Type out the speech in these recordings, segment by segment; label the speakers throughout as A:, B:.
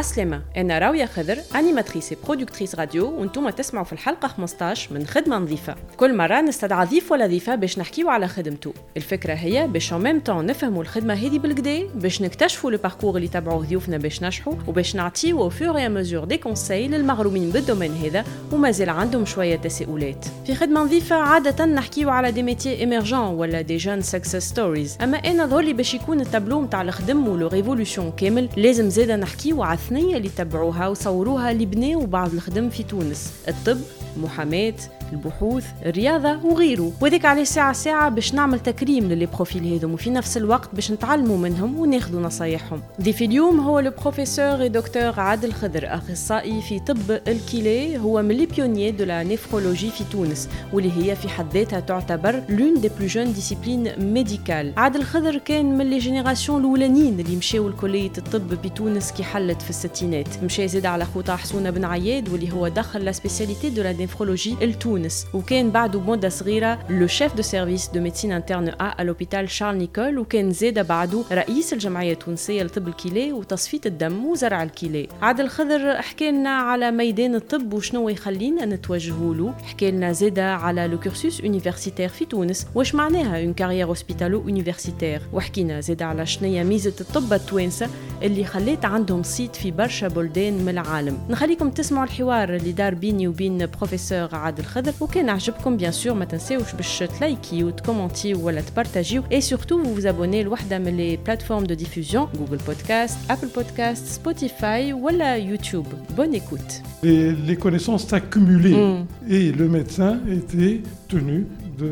A: عسلامة. أنا راوية خضر أنيماتريس برودكتريس راديو وأنتم تسمعوا في الحلقة 15 من خدمة نظيفة. كل مرة نستدعى ضيف ولا ضيفة باش نحكيو على خدمته الفكرة هي باش ان ميم طون نفهموا الخدمة هذه بالكدا باش نكتشفوا لو باركور اللي تبعوه ضيوفنا باش نجحوا وباش نعطيو فور اي مزور دي كونساي للمغرومين بالدومين هذا ومازال عندهم شوية تساؤلات. في خدمة نظيفة عادة نحكيو على دي ميتي ايمرجون ولا دي جون سكسس ستوريز أما أنا ظهر باش يكون التابلو نتاع الخدم ولو ريفولوشن كامل لازم زاده نحكيو على الثنيه اللي تبعوها وصوروها اللي بناو بعض الخدم في تونس. الطب محاماة البحوث الرياضة وغيره. وذيك عليه ساعة ساعة باش نعمل تكريم للي بروفيل هذم وفي نفس الوقت باش نتعلموا منهم وناخذوا نصايحهم. ضيفي اليوم هو البروفيسور دكتور عادل خضر. أخصائي في طب الكلى هو من لي بيونيي دو لا نيفرولوجي في تونس واللي هي في حد ذاتها تعتبر لون دي بلو جون ديسيبلين ميديكال عادل خضر كان من لي جينيراسيون الأولانيين اللي مشاو لكلية الطب بتونس كي حلت في الستينات. مشى زاد على خوطا حسونة بن عياد واللي هو دخل لا سبيسياليتي دو لا نيفرولوجي لتونس تونس وكان بعده بمده صغيره لو شيف دو سيرفيس دو ميديسين انترن ا لوبيتال شارل نيكول وكان زاد بعده رئيس الجمعية التونسية لطب الكلى وتصفية الدم وزرع الكلى. عادل خضر حكى لنا على ميدان الطب وشنو يخلينا نتوجهوا له. حكى لنا زاد على لو كورسوس يونيفرسيتير في تونس واش معناها اون كارير اوسبيتالو يونيفرسيتير وحكينا زاد على شنيا ميزة الطب التوانسة اللي خلات عندهم صيت في برشا بلدان من العالم. نخليكم تسمعوا الحوار اللي دار بيني وبين بروفيسور عادل خضر. وكان عجبكم بيان سور ما تنساوش باش تلايكي وتكومنتي ولا تبارتاجيو اي سورتو vous vous abonnez لوحده من لي بلاتفورم دو ديفوزيون جوجل بودكاست ابل بودكاست سبوتيفاي ولا يوتيوب بون écoute
B: les, les connaissances s'accumulaient mm. et le médecin était tenu de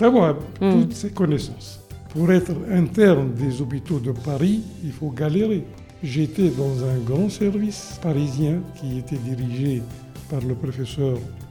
B: d'avoir mm. toutes ces connaissances pour être interne des hôpitaux de Paris il faut galérer j'étais dans un grand service parisien qui était dirigé par le professeur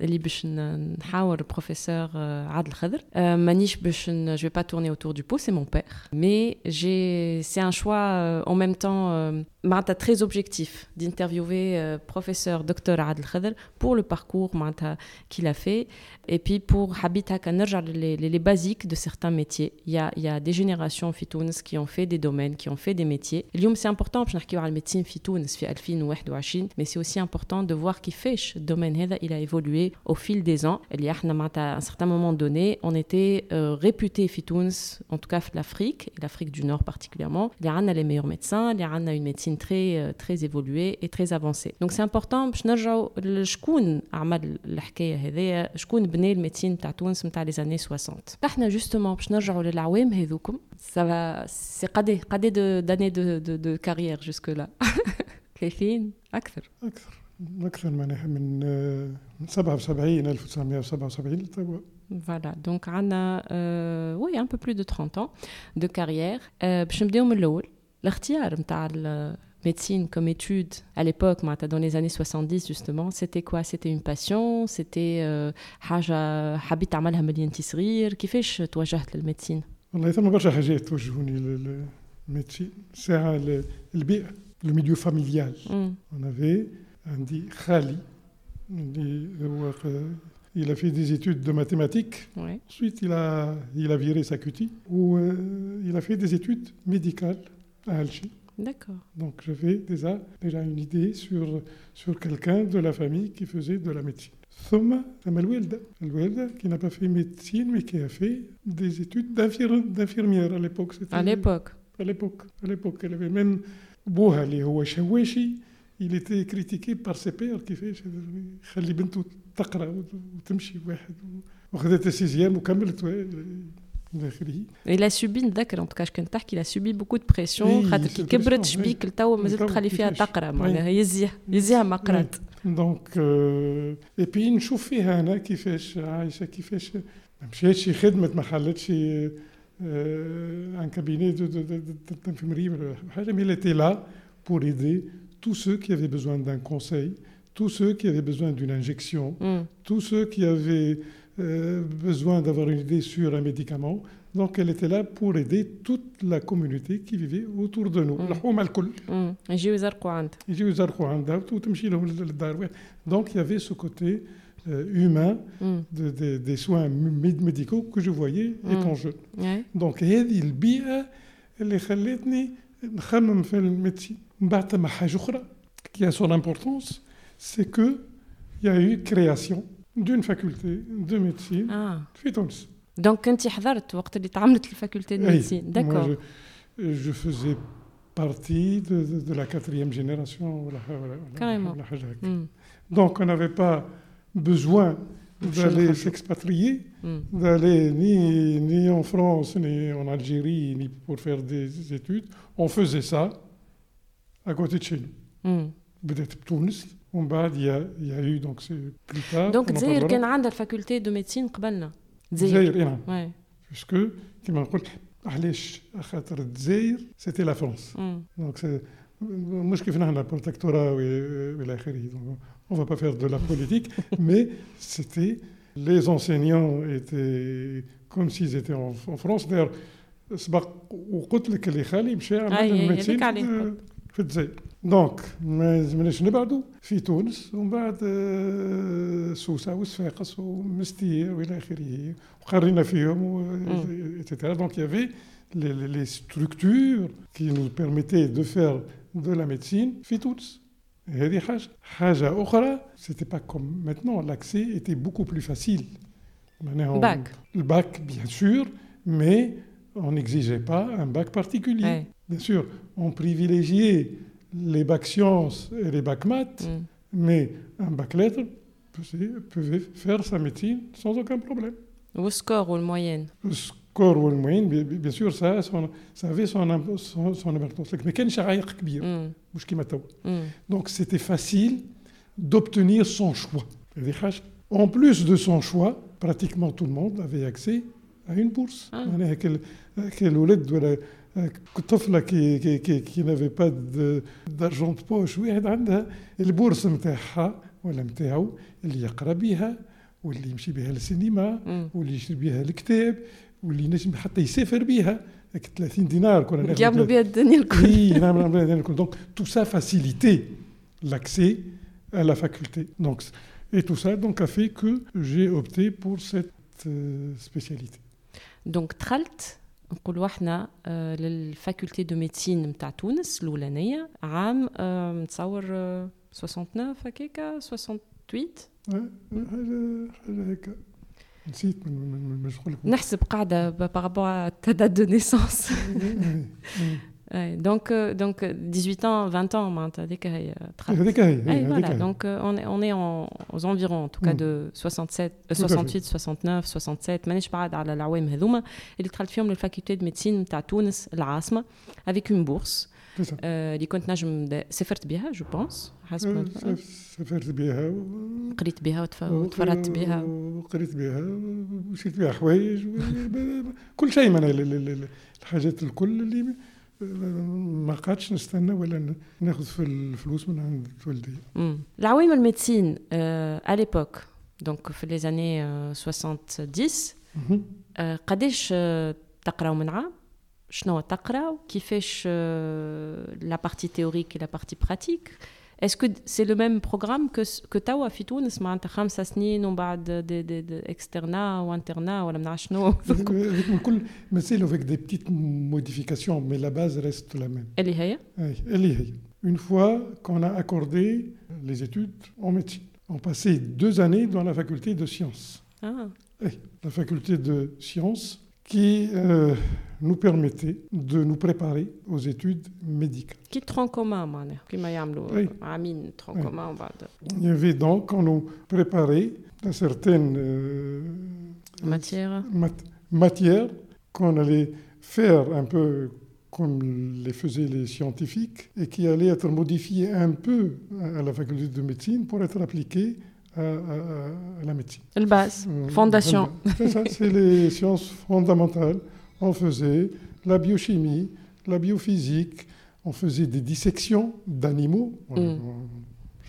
A: اللي باش نحاور بروفيسور عادل خضر مانيش باش je vais pas tourner autour du pot c'est mon père mais j'ai c'est un choix en même temps معناتها très objectif d'interviewer professeur docteur Adel Khadr pour le parcours معناتها qu'il a fait et puis pour حبيت هكا نرجع les, les basiques de certains métiers il y a il y a des générations في تونس qui ont fait des domaines qui ont fait des métiers اليوم c'est important باش نحكيو على الميديسين في تونس في 2021 mais c'est aussi important de voir كيفاش الدومين هذا il a évolué au fil des ans اللي احنا معناتها à un certain moment donné on était euh, réputé في تونس en tout cas في l'Afrique et l'Afrique du Nord particulièrement اللي عندنا les meilleurs médecins اللي عندنا une médecine très très évoluée et très avancée donc c'est important باش نرجعوا لشكون عمل الحكايه هذيا شكون بنى الميديسين تاع تونس نتاع les années 60 احنا جوستومون باش نرجعوا للعوام هذوكم ça va c'est قد قد d'années de, de, de carrière jusque là كيفين اكثر
B: اكثر اكثر من من 77 1977 لتوا
A: Voilà, donc on a euh, oui, un peu plus de 30 ans de carrière. باش نبداو من الاول الاختيار نتاع médecine comme étude à l'époque dans les années 70 justement c'était quoi c'était une passion c'était حاجه حبيت تعملها من انت صغير كيفاش توجهت للميديسين
B: والله ثم برشا حاجات توجهوني للميديسين ساعه البيئه le milieu familial on avait Andy Khali. Euh, euh, il a fait des études de mathématiques. Ensuite, il a, il a viré sa cutie, où euh, il a fait des études médicales à Alger.
A: D'accord.
B: Donc j'avais déjà, déjà une idée sur, sur quelqu'un de la famille qui faisait de la médecine. Thoma Amalwelda. Qui n'a pas fait médecine, mais qui a fait des études d'infirmière à l'époque.
A: À l'époque.
B: À l'époque. À l'époque. Elle avait même Bouhali Houachawashi il était critiqué par ses pères كيفاش يخلي بنته تقرا وتمشي واحد وخذت السيزيام وكملت الى اخره
A: Il a subi نذكر ان توكاش كنت تحكي il a subi beaucoup de pression خاطر كي كبرت شبيك لتوا مازلت تخلي فيها تقرا معناها يزيها يزيها ما قرات
B: دونك اي بي نشوف فيها انا كيفاش عايشه كيفاش ما مشيتش خدمت ما خلتش ان كابيني d'infirmerie ولا حاجه مي était là pour aider tous ceux qui avaient besoin d'un conseil, tous ceux qui avaient besoin d'une injection,
A: مم.
B: tous ceux qui avaient euh, besoin d'avoir une idée sur un médicament. Donc elle était là pour aider toute la communauté qui vivait autour de nous.
A: Mm.
B: الحومة الكل.
A: مم. يجيو يزرقوا عندها
B: يجيو يزرقوا عندها وتمشي لهم للدار واحد. Donc il y avait ce côté euh, humain
A: مم.
B: de- de- des soins mé- médicaux que je voyais
A: Mm.
B: étant jeune.
A: إيه.
B: دونك هذه البيئة اللي خلتني نخمم في الميدسين qui a son importance, c'est qu'il y a eu création d'une faculté de médecine
A: ah. Donc, quand tu la
B: faculté
A: de
B: médecine,
A: d'accord.
B: Je, je, faisais partie de, la quatrième génération.
A: Carrément. Mm.
B: Donc, on n'avait pas besoin d'aller s'expatrier,
A: hmm.
B: d'aller ni, ni en France, ni en Algérie, ni pour faire des études. On faisait ça à côté de chez nous.
A: مم.
B: بدأت بتونس ومن بعد il y a, il y a eu donc c'est plus tard
A: دونك
B: on en
A: دزاير
B: parlera.
A: كان عندها الفاكولتي دو ميديسين قبلنا دزاير
B: الجزائر إيه نعم
A: واي
B: puisque كما نقول علاش خاطر الجزائر سيتي لا فرنسا
A: مم.
B: دونك سي مش كيف نحن بروتكتورا والى اخره دونك on va pas faire de la politique mais c'était les enseignants étaient comme s'ils étaient en, en France d'ailleurs سبق وقلت لك اللي خالي مشى عمل
A: أي- أي،
B: الميديسين
A: هذيك عليه
B: في-
A: قلت.
B: في الجزائر دونك ما زمناش نبعدوا في تونس ومن بعد آه، سوسه وصفاقس ومستير والى اخره وقرينا فيهم
A: مم.
B: etc. Donc il y avait les, les- les structures qui nous permettaient de faire de la médecine في تونس هذه حاجة حاجة أخرى c'était pas comme maintenant l'accès était beaucoup plus facile معناها on-
A: باك
B: le bac bien sûr mais on n'exigeait pas un bac particulier
A: اي
B: bien sûr, on privilégiait les bacs sciences et les bacs maths,
A: mm.
B: mais un bac lettres pouvait faire sa médecine sans aucun problème.
A: Au score ou
B: le moyenne Le score ou le moyenne, bien sûr, ça, son, ça avait son, importance. Mais quel. Mm.
A: Mm.
B: Donc c'était facile d'obtenir son choix. En plus de son choix, pratiquement tout le monde avait accès à une bourse.
A: Ah.
B: طفلة كي, كي, كي, كي de- d'argent de poche واحد عندها البورصة نتاعها ولا نتاعو اللي يقرأ بها واللي يمشي بها للسينما. واللي يشري بها الكتاب واللي ينجم حتى يسافر بها هيك 30 دينار كنا
A: يعملوا بها الدنيا الكل
B: Oui, نعم، نعم، نعم، نعم. donc tout ça facilitait l'accès à la faculté. Donc, et tout ça donc a fait que j'ai opté pour cette euh, spécialité.
A: دونك دخلت نقولوا احنا آه، للفاكولتي دو ميديسين نتاع تونس الاولانيه عام آه، نتصور آه، 69 هكاكا 68
B: Ouais, حاجة حاجة هيك نسيت من من من مش نقول لك
A: نحسب قاعده بارابور تا دات دو نيسونس دونك دونك 18 ans 20 ans معناتها هذيك هي دخلت
B: هذيك هي
A: اي
B: هذيك
A: voilà
B: هي
A: donc euh, on est on est en, aux environs en tout cas
B: Mm.
A: de 67 euh,
B: Tout à fait.
A: 68 69 67 مانيش بعد على العوام هذوما اللي دخلت فيهم للفاكولتي دو ميديسين نتاع تونس العاصمه avec une bourse
B: C'est ça.
A: آه، اللي كنت نجم دا- سافرت بها جو بونس حسب ما-
B: آه، سافرت بها و-
A: قريت بها وتف- وتفردت بها
B: وقريت بها وشريت بها حوايج و- كل شيء من ال- ال- ال- الحاجات الكل اللي ما قعدتش نستنى ولا ن- ناخذ في الفلوس من عند والدي
A: مم. العوام الميديسين à l'époque donc في les années آه، 70
B: مهم.
A: آه، قداش آه، تقراو من عام شنو تقراو كيفاش لا بارتي تhéorique et la partie pratique Est-ce que c'est le même programme que que توا في تونس معناتها خمسة سنين ومن بعد دي دي دي اكسترنا وانترنا ولا من عارف شنو
B: avec من كل مثال avec des petites modifications mais la base reste la même
A: اللي هي
B: أي، اللي هي une fois qu'on a accordé les études en médecine on passait deux années dans la faculté de sciences
A: اه
B: la faculté de sciences qui euh, nous permettait de nous préparer aux études médicales.
A: Qui
B: Il y avait donc, on nous préparait à certaines euh, matières qu'on allait faire un peu comme les faisaient les scientifiques et qui allaient être modifiées un peu à la faculté de médecine pour être appliquées à, la médecine.
A: La base,
B: euh,
A: fondation.
B: C'est ça, c'est les sciences fondamentales on faisait la biochimie, la biophysique, on faisait des dissections d'animaux.
A: Mm.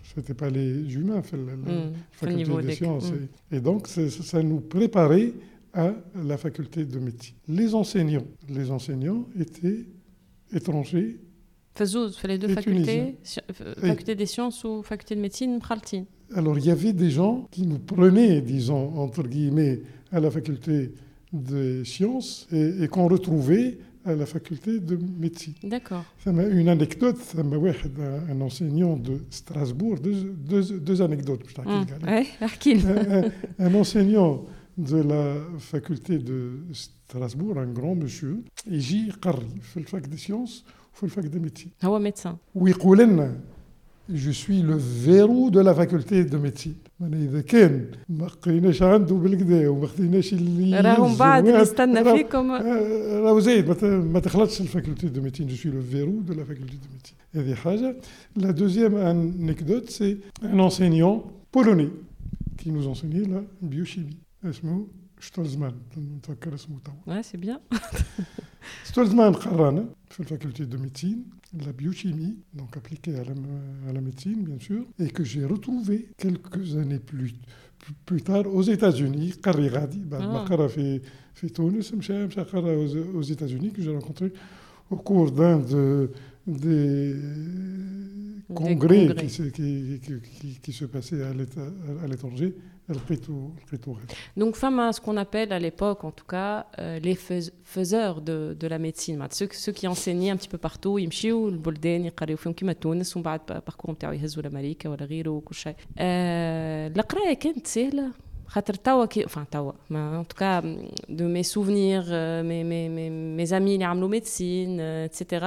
B: Ce n'étaient pas les humains, la, la
A: mm.
B: faculté des sciences.
A: Mm.
B: Et, donc, ça nous préparait à la faculté de médecine. Les enseignants, les enseignants étaient étrangers.
A: Fazouz, les deux facultés, euh, faculté des sciences ou faculté de médecine, Pralti?
B: Alors, il y avait des gens qui nous prenaient, disons, entre guillemets, à la faculté des sciences et, qu'on retrouvait à la faculté de médecine.
A: D'accord.
B: Une anecdote, un enseignant de Strasbourg, deux, deux, anecdotes.
A: Hum,
B: un, un, enseignant de la faculté de Strasbourg, un grand monsieur, Iji Qarri, fait le fac des sciences, fait le fac
A: des médecine.
B: Ah ouais, médecin. Oui, je suis le verrou de la faculté de médecine. يعني اذا كان ما قريناش عنده بالكدا وما خديناش اللي
A: راهم
B: يلزم
A: بعد
B: واحد،
A: نستنى
B: راه-
A: فيكم
B: آه، راهو زايد ما ت- ما تخلطش الفاكولتي دو ميديسين جو سوي لو فيرو دو لا فاكولتي دو ميديسين هذه حاجه لا دوزيام انكدوت سي ان انسينيون بولوني كي نوز انسيني لا بيوشيمي اسمه شتولزمان نتفكر اسمه توا
A: ouais c'est bien
B: شتولزمان قرانا في الفاكولتي دو ميديسين la biochimie, donc appliquée à la, à la médecine, bien sûr, et que j'ai retrouvé quelques années plus, plus, plus tard aux États-Unis, قري غادي بعد ما
A: Ah.
B: قرا في في تونس مشى مشى قرا aux, aux États-Unis que j'ai rencontré au cours d'un de, des congrès,
A: congrès.
B: Qui, se, qui, qui, qui, qui se passaient à l'état- à l'étranger. لقيته لقيته غادي.
A: Donc, femme à ce qu'on appelle à l'époque, en tout cas, euh, les fais- faiseurs de, de la médecine. معناتها Ceux, ceux qui enseignaient un petit peu partout, يمشيوا البلدان يقريوا فيهم كيما تونس ومن بعد باركور نتاعو يهزوا لامريكا ولا غيره وكل شيء. آه القرايه كانت سهله خاطر توا كي enfin توا ما en tout cas de mes souvenirs euh, mes, mes, mes, mes amis اللي عملوا ميديسين etc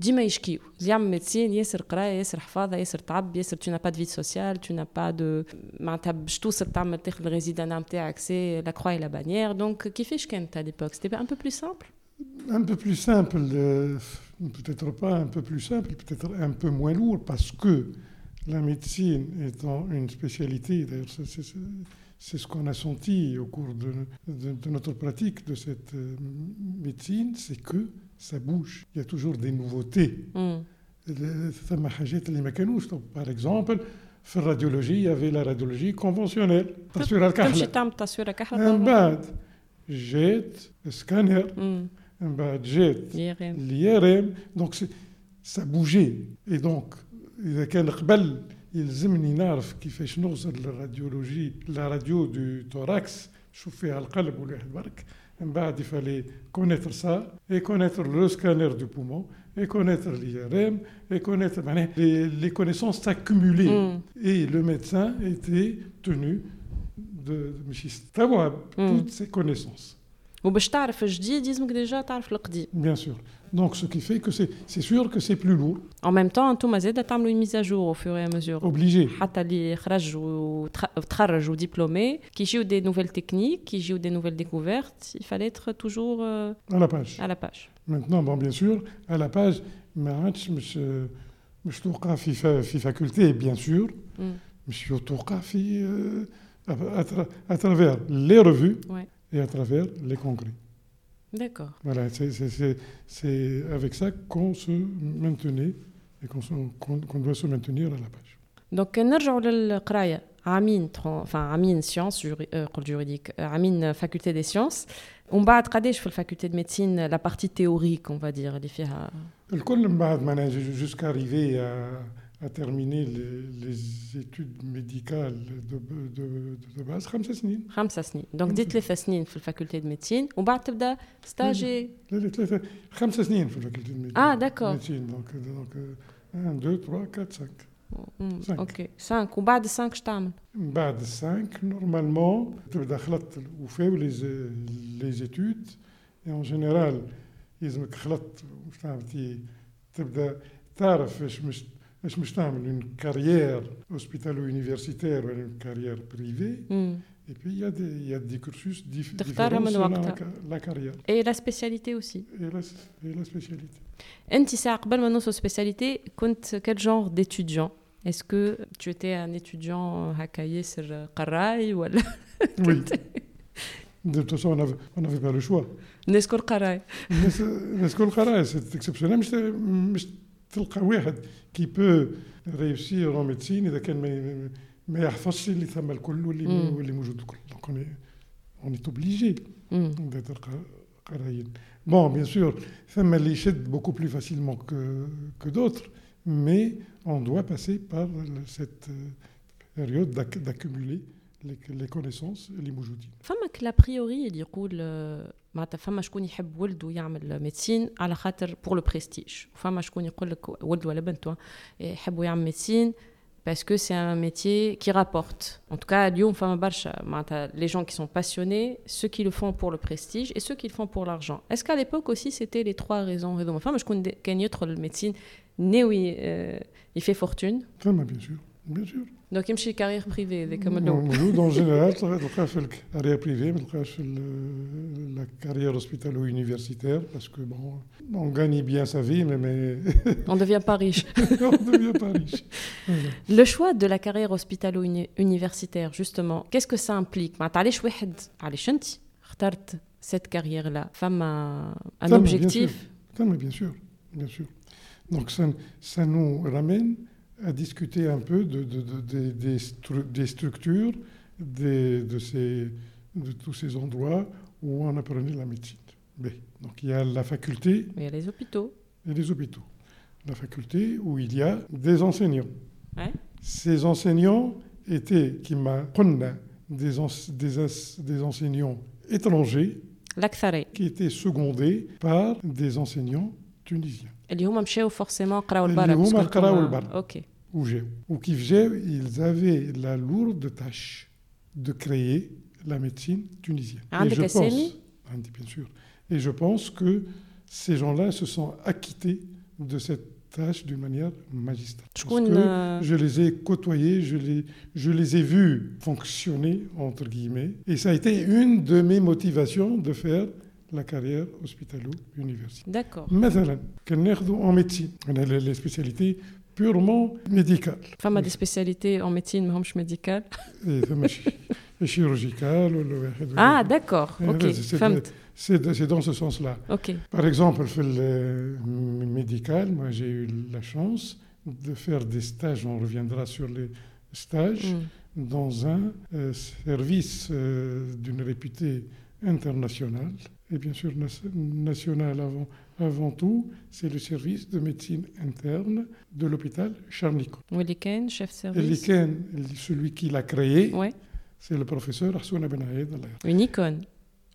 A: ديما يشكيو اللي يعمل ميديسين ياسر قرايه ياسر حفاظه ياسر تعب ياسر tu n'as pas de vie sociale tu n'as pas de معناتها باش توصل تعمل تاخذ الريزيدانا نتاعك سي لا كروي لا بانيير دونك كيفاش كانت à l'époque c'était un peu plus simple
B: Un peu plus simple, euh, peut-être pas un peu plus simple, peut-être un peu moins lourd, parce que la médecine étant une spécialité, d'ailleurs c'est- c'est c'est- c'est ce qu'on a senti au cours de, de- de notre pratique de cette euh, médecine, c'est que ça bouge, il y a toujours des nouveautés.
A: مم.
B: ثم حاجات اللي ما كانوش par exemple في الراديولوجي il y avait la radiologie conventionnelle تصوير
A: تمشي
B: الكحلة
A: تعمل تصويره
B: من
A: كحله
B: بعد جات سكانر
A: مم.
B: من بعد جات
A: يا غير.
B: l'IRM, donc c'est- ça bougeait. Et donc, إذا كان قبل يلزمني نعرف كيفاش نوصل للراديولوجي لا راديو دو توراكس نشوف فيها القلب والواحد برك من بعد il fallait connaître ça et connaître le scanner du poumon et connaître l'IRM et connaître معناها les, les connaissances s'accumulaient
A: مم.
B: et le médecin était tenu de مش يستوعب
A: مم.
B: toutes ces connaissances
A: وباش تعرف الجديد لازمك ديجا تعرف القديم
B: Bien sûr. Donc, ce qui fait que c'est c'est sûr que c'est plus lourd,
A: En même temps, انتم زاد تعملوا une mise à jour au fur et à mesure.
B: obligé.
A: حتى اللي خرج وتخرج ودبلومي كي يجيو دي نوفيل تكنيك كي يجيو دي نوفيل ديكوفيرت il fallait être toujours euh,
B: À la page.
A: à la page.
B: Maintenant, bon, bien sûr, à la page, ما عادش مش مش توقع في فا- في faculté, bien sûr,
A: مم.
B: مش توقع في euh, à, tra- à travers les revues
A: Ouais.
B: et à travers les congrès.
A: D'accord.
B: Voilà, c'est- c'est c'est- c'est avec ça qu'on se maintenait et qu'on se- qu'on qu'on doit se maintenir à la page.
A: دونك نرجعوا للقرايه عامين تخون- enfin عامين سيونس جوري... آه، قلت جوريديك آه، عامين فاكولتي دي سيونس ومن بعد قداش في الفاكولتي دي ميديسين لا بارتي تيوريك اون فادير اللي فيها
B: الكل من بعد معناها ju- jusqu'à arriver à, à terminer les, les études médicales de, de, de, de base خمس سنين
A: خمسة سنين دونك دي ثلاثة سنين في الفاكولتي دي ميديسين ومن بعد تبدا ستاجي
B: لا لا ثلاثة خمس سنين في الفاكولتي الميديسين
A: Ah, d'accord.
B: donc donc 1 2 3 4 5
A: مم،
B: Cinq.
A: اوكي 5 وبعد 5 اش تعمل؟
B: من بعد 5 نورمالمون تبدا خلط وفاو لي لي زيتود et en général يلزمك خلط واش تعمل تي تبدا تعرف ايش مش Je me stamble une carrière hospitalo-universitaire et une carrière privée.
A: Mm.
B: Et puis, il y a des, il y a des cursus dif différents selon la, la, carrière.
A: Et la spécialité aussi.
B: Et la, et la spécialité.
A: Entissa, avant de spécialité, quel genre d'étudiant Est-ce que tu étais un étudiant euh, hakaïe sur euh, Karaï ou
B: Oui. De toute façon, on n'avait pas le choix.
A: Neskol Karaï. Neskol
B: Karaï, c'est exceptionnel, mais je اكسبسيونيل مش مش تلقى واحد كي بو ريوسير اون ميديسين اذا كان ما ما يحفظش اللي ثم الكل واللي
A: مم.
B: واللي موجود الكل دونك اون اون est obligé
A: مم.
B: d'être قرايين Bon, bien sûr, ثم اللي يشد beaucoup plus facilement que, que d'autres, mais on doit passer par le- cette euh, période d'ac- d'accumuler les, les connaissances اللي موجودين.
A: فماك لابريوري اللي يقول آه، معناتها فما شكون يحب ولده يعمل ميدسين على خاطر بور لو بريستيج وفما شكون يقول لك ولده ولا بنته يحبوا يعمل ميدسين باسكو سي ان métier qui rapporte. En tout cas, اليوم فما برشا معناتها les gens qui sont passionnés, ceux qui le font pour le prestige et ceux qui le font pour l'argent. Est-ce qu'à l'époque aussi c'était les trois raisons هذوما فما شكون د- كان يدخل الميدسين ناوي آه، يفي فورتون
B: فما bien sûr, Bien sûr.
A: Donc, il y a carrière privée,
B: des En général, carrière privée, euh, la carrière hospitalo-universitaire parce que bon, on gagne bien sa vie, mais.
A: on ne devient pas riche.
B: on ne devient pas riche.
A: Le choix de la carrière hospitalo universitaire, justement, qu'est-ce que ça implique? Bah, cette carrière-là Femme a un objectif
B: bien bien sûr, bien sûr. Donc, ça, ça nous ramène à discuter un peu de, de- de- des- des, stru- des structures des- de, ces, de tous ces endroits où on apprenait la médecine. Mais, donc il y a la faculté
A: il y a les hôpitaux
B: et les hôpitaux. La faculté où il y a des enseignants.
A: Ouais.
B: Ces enseignants étaient, qui m'a des, ense- des, as- des enseignants étrangers
A: الاكثريه
B: qui étaient secondés par des enseignants tunisiens.
A: اللي هما مشاو فورسيمون قراو
B: اللي
A: البرا
B: هما
A: باسكو
B: قراو
A: انتوما-
B: البرا.
A: اوكي
B: ou qui ils avaient la lourde tâche de créer la médecine tunisienne. Et je pense, bien sûr. Et je pense que ces gens-là se sont acquittés de cette tâche d'une manière magistrale. Parce que je les ai côtoyés, je les, je les ai vus fonctionner, entre guillemets. Et ça a été une de mes motivations de faire la carrière hospitalo-universitaire. D'accord. Maintenant, en médecine, on a les spécialités purement
A: médical. Femme a des
B: spécialités en médecine, mais hommes médicale.
A: chirurgicale.
B: Ah,
A: d'accord.
B: Eh,
A: okay.
B: C'est dans ce sens-là.
A: Okay.
B: Par exemple, le médical, moi j'ai eu la chance de faire des stages, on reviendra sur les stages,
A: mm.
B: dans un euh, service euh, d'une réputée internationale, et bien sûr nationale avant, avant tout, c'est le service de médecine interne de l'hôpital Charnicot.
A: واللي كان شيف
B: Et
A: سيرفيس
B: Liken, celui qui l'a créé,
A: وي
B: c'est le professeur Arsouna Ben Haïd, Allah yarhamh,
A: اون ايكون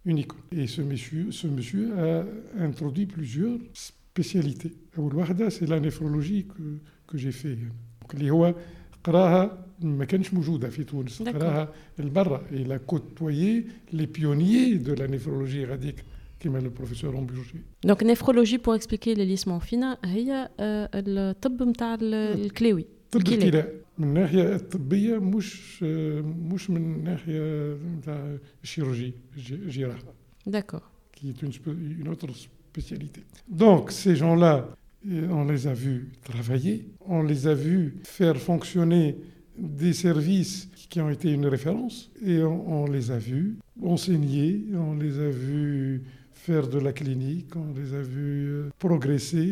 B: unique. Et ce monsieur, ce monsieur a introduit plusieurs spécialités. أول واحدة, c'est la néphrologie que, que j'ai fait. Donc, اللي هو قراها ما كانش موجودة في تونس
A: D'accord.
B: قراها البرة il a côtoyé les pionniers de la néphrologie غاديك كما le professeur Amburger
A: دونك نيفرولوجي بور اكسبليكي لي ليسمون فينا هي آه، الطب نتاع الكلاوي
B: طب
A: الكلى.
B: الكلى من الناحية الطبية مش مش من الناحية نتاع الشيروجي الج- الجراحة
A: داكور
B: qui est une, spé- une autre spécialité. Donc ces gens-là, euh, on les a vus travailler, on les a vus faire fonctionner des services qui ont été une référence et on, on les a vus enseigner, on les a vus faire de la clinique, on les a vus euh, progresser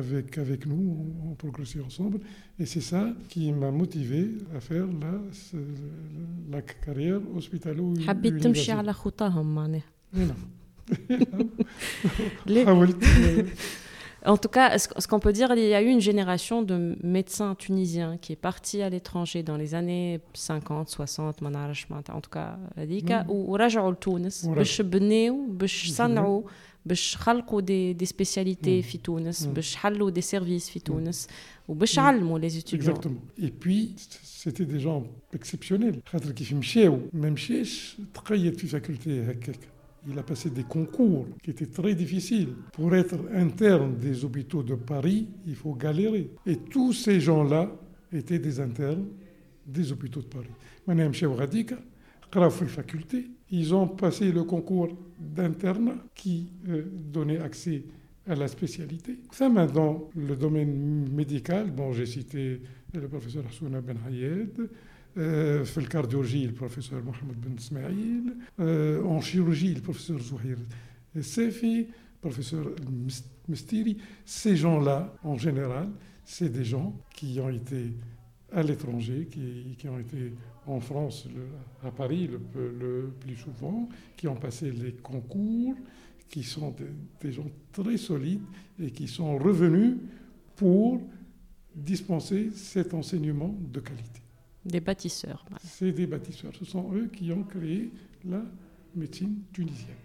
B: avec, avec nous, on, on progressait ensemble. Et c'est ça qui m'a motivé à faire la, ce- la carrière hospitalo
A: حبيت تمشي على خطاهم معناها Les-
B: حاولت
A: En tout cas, ce ce qu'on peut dire, il y a eu une génération de médecins tunisiens qui est partie à l'étranger dans les années 50, 60, ما نعرفش معناتها en tout cas هذيك
B: مم.
A: ورجعوا لتونس
B: ورجعوا.
A: باش بناو باش
B: باش
A: صنعوا باش خلقوا دي دي سبيسياليتي
B: مم.
A: في تونس
B: مم.
A: باش حلوا دي سيرفيس في تونس وباش
B: مم.
A: علموا لي ستوديون
B: Exactement. Et puis, c'était des gens exceptionnels. خاطر كيف مشاو ما مشاش تقيد في فاكولتي هكاك. Il a passé des concours qui étaient très difficiles. Pour être interne des hôpitaux de Paris, il faut galérer. Et tous ces gens-là étaient des internes des hôpitaux de Paris. Madame Chevradika, grave faculté, ils ont passé le concours d'internat qui euh, donnait accès à la spécialité. Ça, maintenant, le domaine médical, bon, j'ai cité le professeur Hassouna Ben Hayed, في الكارديولوجي le professeur Mohamed Ben Ismail, euh, en chirurgie le professeur Zouhir Sefi, professeur Mistiri, ces gens-là, en général, c'est des gens qui ont été à l'étranger, qui, ont été en France, à Paris le, plus souvent, qui ont passé les concours, qui sont des, gens très solides et qui sont revenus pour dispenser cet enseignement de qualité.
A: Des bâtisseurs.
B: C'est des bâtisseurs. Ce sont eux qui ont créé la médecine tunisienne.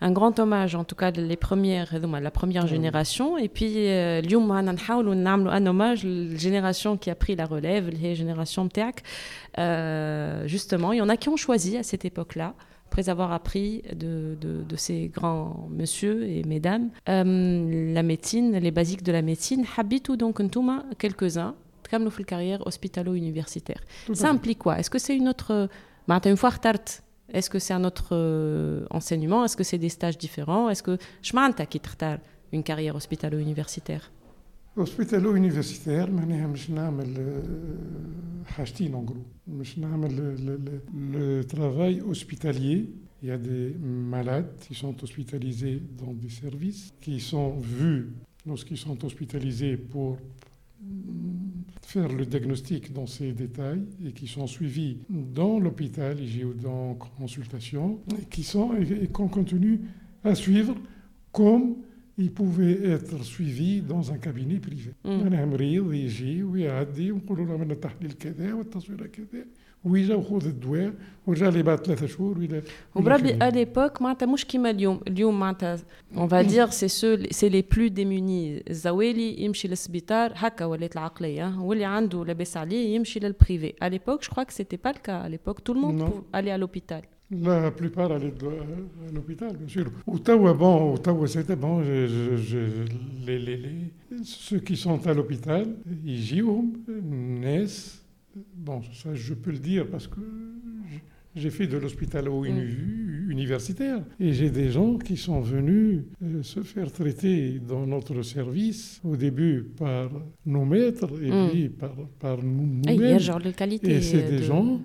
A: un grand hommage en tout cas les premières la première génération et puis euh, اليوم انا نحاولوا نعملوا un hommage la génération qui a pris la relève la génération تاعك euh, justement il y en a qui ont choisi à cette époque-là après avoir appris de, de, de, ces grands messieurs et mesdames euh, la médecine, les basiques de la médecine. Habitu donc quelques-uns, comme le carrière hospitalo-universitaire. Ça implique quoi Est-ce que c'est une autre. Une fois est-ce que c'est un autre euh, enseignement? Est-ce que c'est des stages différents? Est-ce que je qui traite une carrière hospitalo-universitaire?
B: Hospitalo-universitaire, je n'ai euh, en gros. Je le travail hospitalier. Il y a des malades qui sont hospitalisés dans des services, qui sont vus lorsqu'ils sont hospitalisés pour faire le diagnostic dans ces détails et qui sont suivis dans l'hôpital ou dans consultation et qui sont et qu'on continue à suivre comme ils pouvaient être suivis dans un cabinet privé. ويجا وخذ الدواء ورجع لي بعد ثلاثة شهور ولا
A: وبربي à l'époque معناتها مش كيما اليوم اليوم معناتها on va dire c'est ceux c'est les plus démunis الزوالي يمشي للسبيطار هكا ولات العقلية واللي عنده لاباس عليه يمشي للبريفي à l'époque je crois que c'était pas le cas à l'époque tout le monde non. allait à l'hôpital
B: La plupart allaient à l'hôpital, bien sûr. Au Tawa, bon, au Tawa, c'était bon. Je, je, je, les, les, les, ceux qui sont à l'hôpital, ils jouent, naissent, Bon, ça je peux le dire parce que j'ai fait de l'hospitalo mm. universitaire et j'ai des gens qui sont venus euh, se faire traiter dans notre service au début par nos maîtres et mm. puis par, par nous-mêmes.
A: et
B: c'est des gens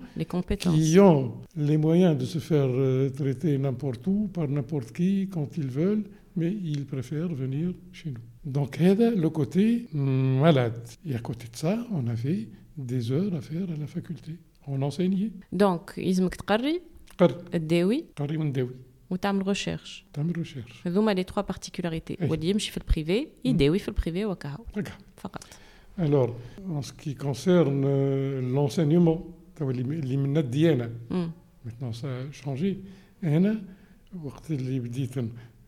B: qui ont les moyens de se faire euh, traiter n'importe où, par n'importe qui, quand ils veulent, mais ils préfèrent venir chez nous. Donc, le côté malade. Et à côté de ça, on avait des heures à faire à la faculté. On enseignait.
A: Donc, يلزمك تقري الداوي
B: قري ونداوي
A: وتعمل recherche.
B: تعمل recherche.
A: هذوما les trois particularités. واللي يمشي في البريفي يداوي في البريفي وكهو. فقط.
B: Alors, en ce qui concerne euh, l'enseignement, اللي من الديانة maintenant ça a changé. أنا وقت اللي بديت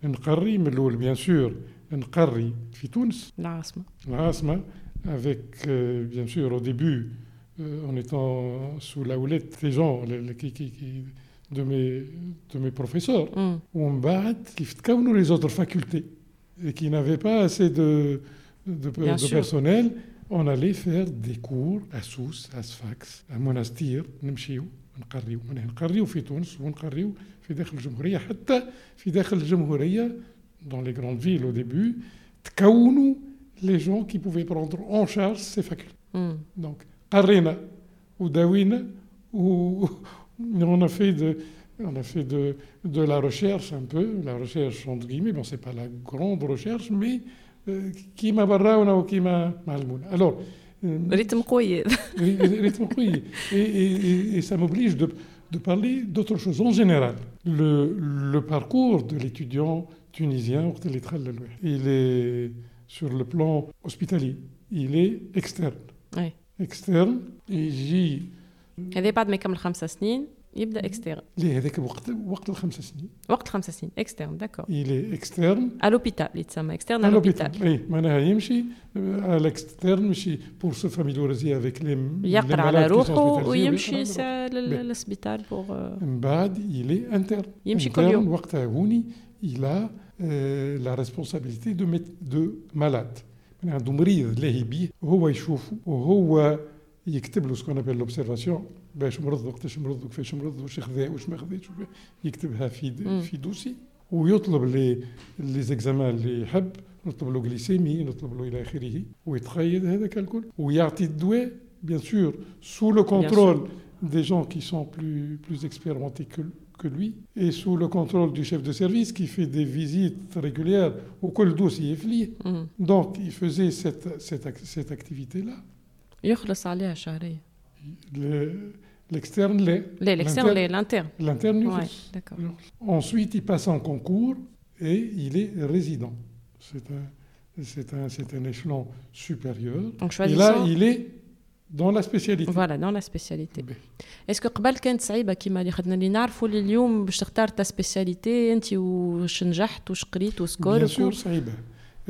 B: نقري من الأول bien sûr نقري في تونس.
A: العاصمة.
B: العاصمة avec, euh, bien sûr, au début, euh, en étant sous la houlette des gens qui, qui, de, mes, de mes professeurs, mm. on bat qui comme les autres facultés et qui n'avaient pas assez de, de, de personnel, on allait faire des cours à Sousse, à Sfax, à Monastir, نمشيو نقريو نقريو في تونس ونقريو في داخل الجمهورية حتى في داخل الجمهورية dans les grandes villes au début تكونوا les gens qui pouvaient prendre en charge ces facultés. Mm. Donc, Arena ou Dawina, où on a fait de, On a fait de, de la recherche un peu, la recherche entre guillemets, bon, c'est pas la grande recherche, mais euh, qui m'a ou qui m'a Alors,
A: euh, rythme
B: et, et, ça m'oblige de, de, parler d'autre chose. En général, le, le parcours de l'étudiant tunisien, il est sur le plan hospitalier, il est externe.
A: Oui.
B: externe يجي
A: هذا بعد ما يكمل خمس سنين يبدا اكسترن
B: ليه هذاك وقت وقت الخمس سنين
A: وقت الخمس سنين اكسترن داكور
B: الي اكسترن
A: à l'hôpital يتسمى اكسترن à l'hôpital
B: اي معناها يمشي على الاكسترن مشي بور سو فاميليوريزي افيك لي
A: يقرا على روحه ويمشي للسبيطال بور
B: من بعد يلي انترن
A: يمشي كل يوم
B: وقتها هوني il a euh, la responsabilité de, de malade عنده مريض لاهي بيه وهو يشوفه وهو يكتب له سكون ابل لوبسيرفاسيون باش مرض وقتاش مرض وكيفاش مرض واش خذا واش ما خذاش يكتبها في في دوسي ويطلب لي لي زيكزامان اللي يحب نطلب له غليسيمي نطلب له الى اخره ويتقيد هذاك الكل ويعطي الدواء bien sûr sous le contrôle des gens qui sont plus plus expérimentés que que lui, et sous le contrôle du chef de service qui fait des visites régulières au col dossier flié. Mm. Donc, il faisait cette, cette, cette activité-là. L'externe
A: l'est. L'externe l'est, l'interne.
B: L'interne, ouais. Ensuite, il passe en concours et il est résident. C'est un, un, un échelon supérieur.
A: Donc,
B: et là, il est dans la spécialité.
A: Voilà, dans la spécialité. Est-ce que قبل كانت صعيبه كيما اللي خدنا اللي نعرفوا اللي اليوم باش تختار تا سبيسياليتي انت واش نجحت واش قريت وسكور
B: Bien sûr صعيبه.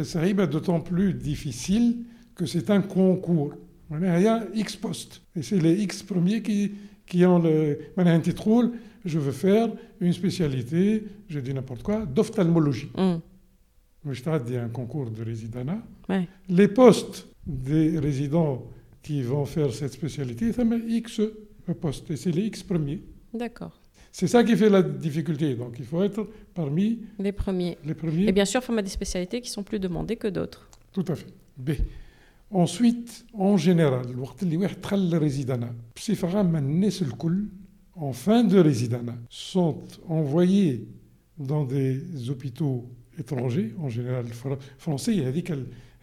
B: صعيبه d'autant plus difficile que c'est un concours. Il y a X postes. Et c'est les X premiers qui, qui ont le. Un titre je veux faire une spécialité, je dis n'importe quoi, d'ophtalmologie. Mm. Je t'ai un concours de résidence.
A: Ouais.
B: Les postes des résidents qui vont faire cette spécialité, ça met X postes, et c'est les X premiers.
A: D'accord.
B: C'est ça qui fait la difficulté. Donc il faut être parmi
A: les premiers.
B: Les premiers.
A: Et bien sûr, il faut des spécialités qui sont plus demandées que d'autres.
B: Tout à fait. B. Ensuite, en général, le résidana, en fin de résidana, sont envoyés dans des hôpitaux étrangers, en général français, il a dit qu'elle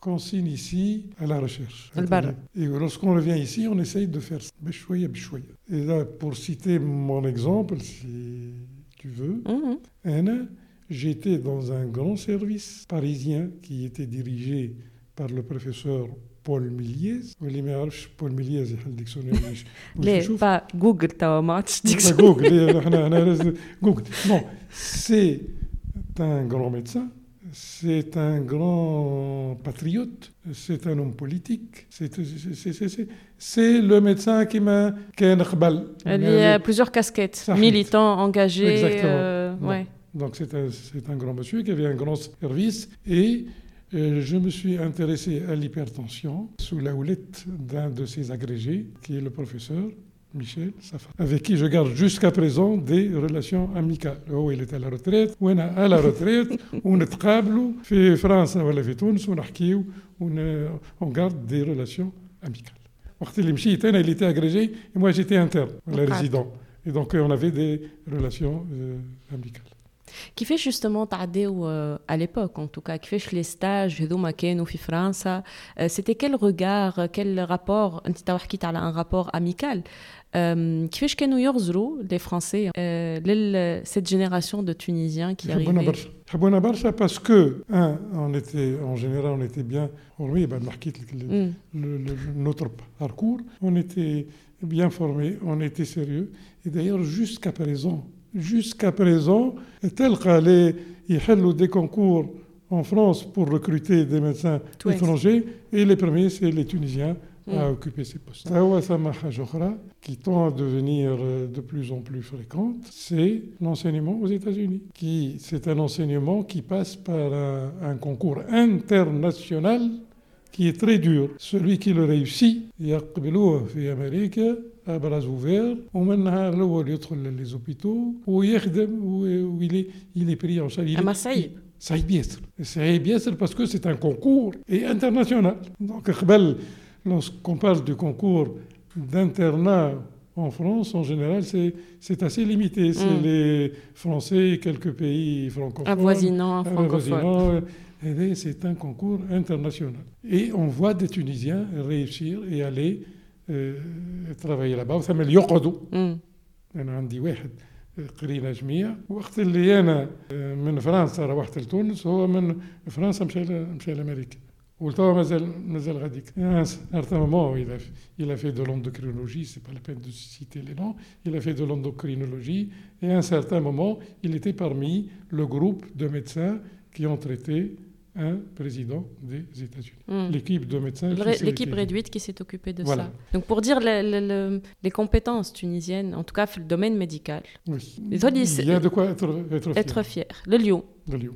B: qu'on signe ici à la recherche. Et lorsqu'on revient ici, on essaye de faire ça. Et là, pour citer mon exemple, si tu veux, mm j'étais dans un grand service parisien qui était dirigé par le professeur Paul Milliez. Paul Milliez
A: ليه pas Google توا ما عادش
B: Google Google. Non, c'est un grand médecin c'est un grand patriote, c'est un homme politique, c'est le médecin qui m'a...
A: Il y a plusieurs casquettes, militant, engagé.
B: Exactement. Euh, ouais. Donc c'est un, un, grand monsieur qui avait un grand service et euh, je me suis intéressé à l'hypertension sous la houlette d'un de ses agrégés, qui est le professeur Michel Safa, avec qui je garde jusqu'à présent des relations amicales. Oh, il est à la retraite, ou à la retraite, on نتقابلوا في فرنسا ولا في تونس ونحكيو on garde des relations amicales. وقت اللي مشيت انا il était agrégé et moi j'étais interne, la résident. Et donc on avait des relations euh, amicales.
A: Qui fait justement تعديو à l'époque en tout cas qui fait les stages هذوما كانوا في فرنسا c'était quel regard quel rapport انت تو حكيت على un rapport amical كيفاش كانوا يغزروا لي فرونسي cette génération de Tunisiens qui
B: arrivaient برشا حبونا برشا parce que un on était en général on était bien formés بعد ما حكيت لك notre parcours on était bien formés on était sérieux et d'ailleurs jusqu'à présent jusqu'à présent تلقى les يحلوا des concours en France pour recruter des médecins étrangers et les premiers c'est les Tunisiens à mm. occuper ces postes. qui tend à devenir euh, de plus en plus fréquente, c'est l'enseignement aux États-Unis. C'est un enseignement qui passe par un, concours international qui est très dur. Celui qui le réussit, يقبلوه في أمريكا à bras ouverts ومن النهار الأول يدخل les hôpitaux ويخدم ويل est, il est pris en charge.
A: أما صعيب
B: صعيب ياسر صعيب ياسر parce que c'est un concours et international. Donc قبل lorsqu'on parle du concours d'internat en France, en général, c'est assez limité. C'est mm. les Français et quelques pays francophones.
A: Avoisinants, francophones.
B: C'est un concours international. Et on voit des Tunisiens réussir et aller euh, travailler là-bas. وثم اللي يقعدوا. أنا عندي واحد قرينا جميع وقت اللي أنا من فرنسا روحت لتونس هو من فرنسا مشى مشى لأمريكا. وتوا مازال مازال غاديك. À un certain moment, il a, il a fait de l'endocrinologie, c'est pas la peine de citer les noms, il a fait de l'endocrinologie et à un certain moment, il était parmi le groupe de médecins qui ont traité un président des États-Unis. Mm. L'équipe de médecins.
A: L'équipe réduite qui s'est occupée de ça. Donc pour dire le, le, le, les compétences tunisiennes, en tout cas le domaine médical.
B: Oui. Il y a de quoi être, être fier.
A: Être fier. Le lion.
B: Le lion.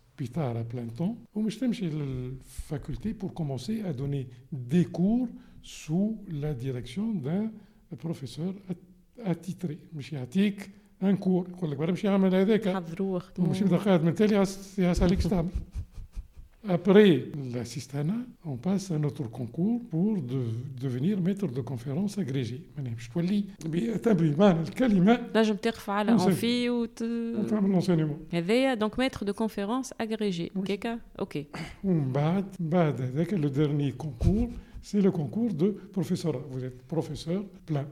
B: السبيطار à plein temps ومش تمشي للفاكولté pour commencer à donner des cours sous la direction d'un professeur att- attitré. مش يعطيك un cours يقول لك برا مش يعمل هذاك
A: حضروا
B: ومش
A: خدموا
B: يبدا قاعد من تالي يعس- يعسالك تعمل. Après l'assistanat, on passe à notre concours pour de, devenir maître de conférence agrégé. l'enseignement.
A: Eh donc maître de conférence agrégé.
B: Oui. Ok. Le dernier concours, c'est le concours de professorat. Vous êtes professeur plein.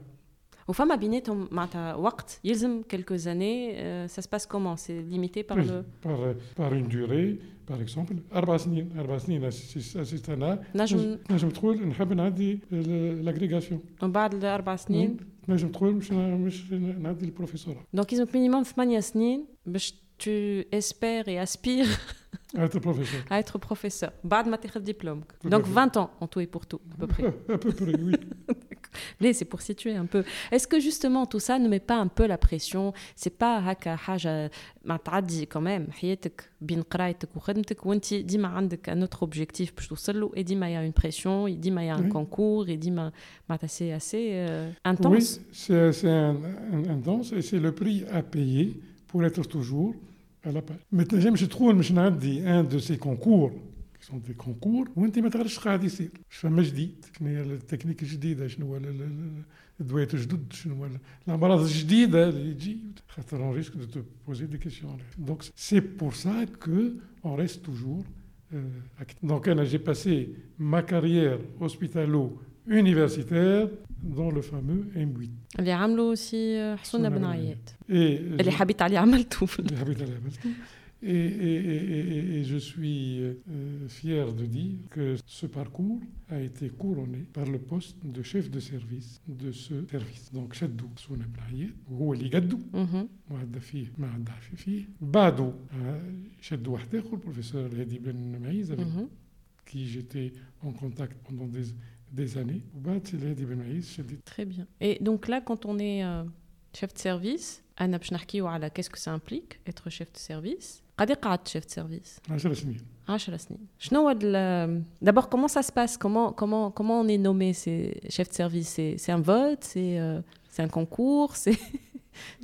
A: وفما بيناتهم معناتها وقت يلزم كيلكو زاني سا سباس كومون سي ليميتي بار
B: Oui,
A: لو
B: par, par une durée, par exemple, أربع سنين أربع سنين أسيستانا
A: نجم
B: نجم تقول نحب نعدي لاغريغاسيون
A: من بعد الاربع سنين
B: نجم تقول مش مش نعدي البروفيسورا
A: دونك يلزمك مينيموم ثمانية سنين باش tu espères et aspires
B: être professeur.
A: à être professeur بعد ما تاخذ دبلومك
B: Tout à
A: donc
B: fait.
A: 20 ans en tout et pour tout à peu près
B: à peu près, oui.
A: Mais c'est pour situer un peu. Est-ce que justement tout ça ne met pas un peu la pression C'est pas هكا حاجة ما تعدي quand même حياتك بين قرايتك وخدمتك وانت ديما عندك un autre objectif باش توصل له et ديما il y a une pression et ديما il y a un
B: Oui.
A: concours et ديما معناتها c'est assez euh,
B: Oui,
A: intense.
B: c'est c'est un, un, intense et c'est le prix à payer pour être toujours à la page. ما تنجمش تقول مش نعدي un de ces concours qui sont des concours وانت ما تعرفش قاعد يصير اش فما جديد شنو هي التكنيك الجديده شنو هو ال- ال- ال- الادويات الجدد شنو هو ال- الامراض الجديده اللي تجي خاطر on risque de te poser des questions donc c'est pour ça que on reste toujours euh, actif. donc Anna, j'ai passé ma carrière hospitalo-universitaire dans le fameux M8
A: اللي عملوا سي حسون
B: حسون
A: بن
B: بن
A: عياد
B: et
A: اللي حبيت عليه عملته في
B: اللي حبيت عليه عملته. Et, et- et- et- et je suis euh, fier de dire que ce parcours a été couronné par le poste de chef de service de ce service. Donc شدوا سونا بن عياد وهو اللي قدوا
A: مهم.
B: وعدى فيه ما عدى فيه بعده آه، شدوا واحد اخر البروفيسور الهادي بن معيز avec
A: مهم.
B: qui j'étais en contact pendant des, des années. وبعد سي الهادي بن معيز شديت
A: Très bien. Et donc là, quand on est euh, chef de service, أنا باش نحكيو على qu'est-ce que ça implique être chef de service. قد قعدت chef de service
B: 10 سنين
A: 10 سنين. شنو هو ال- D'abord, comment ça se passe comment, comment, comment on est nommé c'est chef de service C'est c'est un vote C'est euh, c'est un concours C'est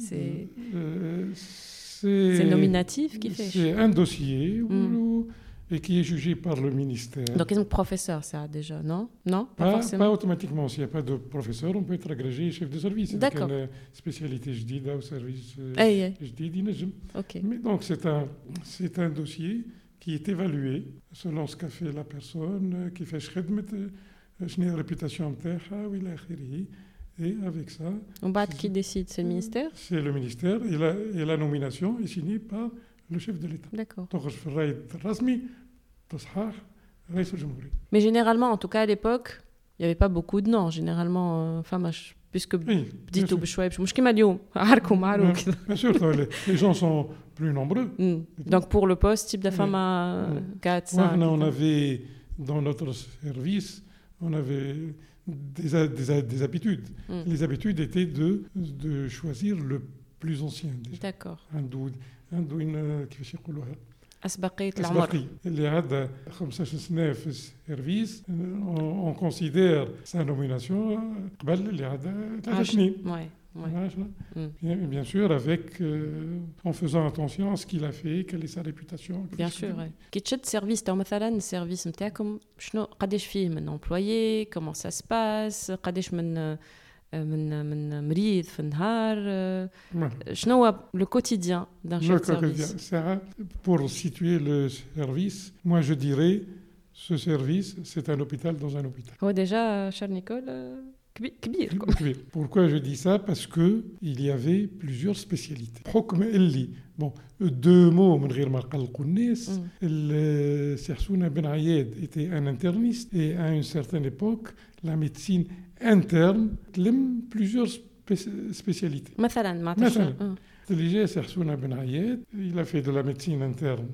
A: c'est
B: Euh,
A: c'est
B: c'est
A: nominatif qui fait
B: C'est un dossier
A: Mm.
B: et qui est jugé par le ministère.
A: Donc, ils sont professeurs, ça, déjà, non? Non? Pas,
B: automatiquement. S'il n'y a pas de professeur, on peut être agrégé chef de service.
A: D'accord.
B: C'est une spécialité jdida ou service euh, jdidinejm.
A: OK.
B: Mais donc, c'est un, dossier qui est évalué selon ce qu'a fait la personne, euh, qui fait shredmet, une euh, réputation mteha, ah ou et avec ça...
A: On bat qui décide, c'est le ministère?
B: C'est le ministère et la nomination est signée par le chef de l'État.
A: D'accord.
B: تخرج في الرايد الرسمي تصحاح رئيس الجمهورية.
A: Mais généralement, en tout cas à l'époque, il n'y avait pas beaucoup de noms. Généralement, euh, enfin, moi, je- puisque
B: Oui, bien
A: بديتوا
B: sûr.
A: بشوي مش كيما اليوم عاركم عارو كذا.
B: Bien sûr, les, les gens sont plus nombreux.
A: Mm. Donc pour le poste, type de
B: Oui.
A: femme à
B: Oui.
A: 4,
B: Moi,
A: 5.
B: on avait, dans notre service, on avait des, a- des, a- des habitudes.
A: Mm.
B: Les habitudes étaient de, de choisir le plus ancien déjà.
A: D'accord.
B: عنده عنده إن- كيفاش يقولوها
A: أسبقية العمر.
B: أسبقي اللي عدى 15 سنة في السيرفيس on, on considère sa nomination قبل اللي عدى ثلاث
A: عشرة.
B: سنين
A: Ouais, ouais.
B: عشرة.
A: Mm.
B: Bien, bien sûr, avec, euh, en faisant attention à ce qu'il a fait, quelle est sa réputation.
A: Bien
B: كيفاش
A: sûr.
B: خدم.
A: ouais. كي تشد سيرفيس تو مثلا السيرفيس نتاعكم شنو قداش فيه من امبلويي كومون سا سباس قداش من من من مريض في النهار
B: Voilà.
A: شنو هو لو كوتيديان دان
B: Le
A: شيف
B: quotidien.
A: سيرفيس
B: Ça, pour situer le service, moi je dirais, ce service, c'est un hôpital dans un hôpital.
A: هو ديجا شار نيكول كبير كبير كو.
B: Pourquoi je dis ça Parce que il y avait plusieurs spécialités. حكم اللي bon deux mots من غير ما نقلقوا الناس
A: Mm.
B: ال- سي حسونة بن عياد était un interniste et à une certaine époque la médecine interne تلم plusieurs spé- spécialités.
A: مثلا معناتها
B: مثلاً.
A: شنو؟ آه.
B: اللي جاء سي حسونة بن عياد il a fait de la médecine interne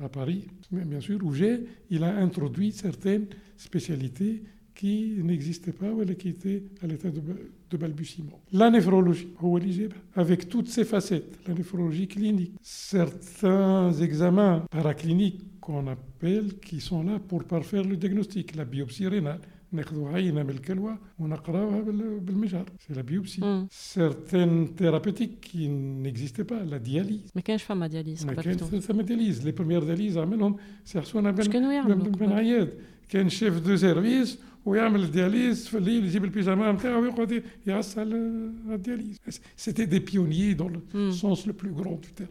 B: euh, à Paris mais bien sûr où j'ai il a introduit certaines spécialités qui n'existaient pas ou qui étaient à l'état de, de balbutiement. La néphrologie, هو اللي جابها, avec toutes ses facettes, la néphrologie clinique, certains examens paracliniques qu'on appelle, qui sont là pour parfaire le diagnostic, la biopsie rénale, ناخذوا عينه من الكلوه ونقراوها بال- بالمجهر سي لا بيوبسي
A: Mm.
B: certaines thérapeutiques qui n'existaient pas, la dialyse.
A: ما كانش فما دياليز
B: ما
A: قبل
B: كانت
A: فترة.
B: ثم دياليز لي بروميير دياليز عملهم سي حسونه
A: اش
B: بن
A: كانوا
B: بن,
A: يعملوا
B: بن
A: قبل؟
B: عياد كان شيف دو سيرفيس ويعمل الدياليز في الليل يجيب البيجامه نتاعو ويقعد يعس على على الدياليز سيتي دي بيونيي دون لو
A: Mm.
B: سونس لو بلو غران دو تيرم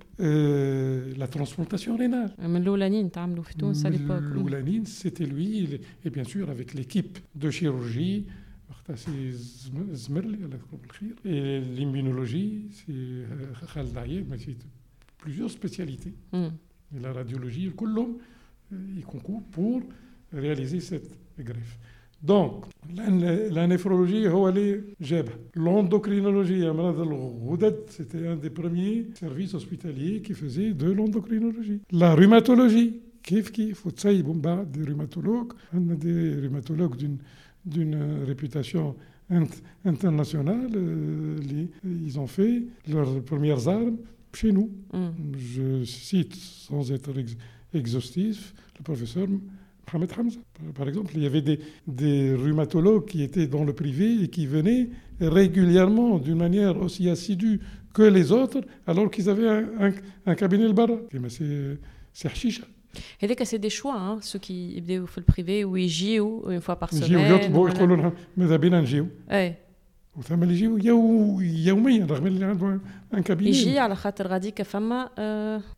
B: لا ترانسبلانتاسيون رينال
A: من الاولانيين تعملوا في تونس على ليبوك
B: Loulanine, c'était lui, il- et bien sûr avec l'équipe de chirurgie, وقتها سي زم- زمرلي الله يذكره بالخير, et l'immunologie, c'est Khaled Ayed, mais c'est plusieurs spécialités. Et la radiologie, كلهم euh, ils concourent pour réaliser cette greffe. Donc, la, la néphrologie, هو اللي جابها. L'endocrinologie, أمراض الغدد, c'était un des premiers services hospitaliers qui faisait de l'endocrinologie. La rhumatologie, كيف كيف وتصيبوا من بعد des rhumatologues, عندنا des rhumatologues d'une d'une réputation int- internationale, euh, les- ils ont fait leurs premières armes chez nous. Je cite, sans être ex- exhaustif, le professeur Mohamed Hamza. Par- Par exemple, il y avait des, des rhumatologues qui étaient dans le privé et qui venaient régulièrement, d'une manière aussi assidue que les autres, alors qu'ils avaient un, un- un cabinet le barra. Eh ben, C'est c'est hashish.
A: هذاك سي دي شوا hein, ceux qui يبداو في البريفي ويجيو اون فوا بار
B: يجيو
A: سيمين
B: يطلبوا يقولوا لهم ماذا بينا نجيو
A: اي
B: وثم اللي يجيو يو يوميا رغم اللي عنده ان كابيني
A: يجي على خاطر غاديك فما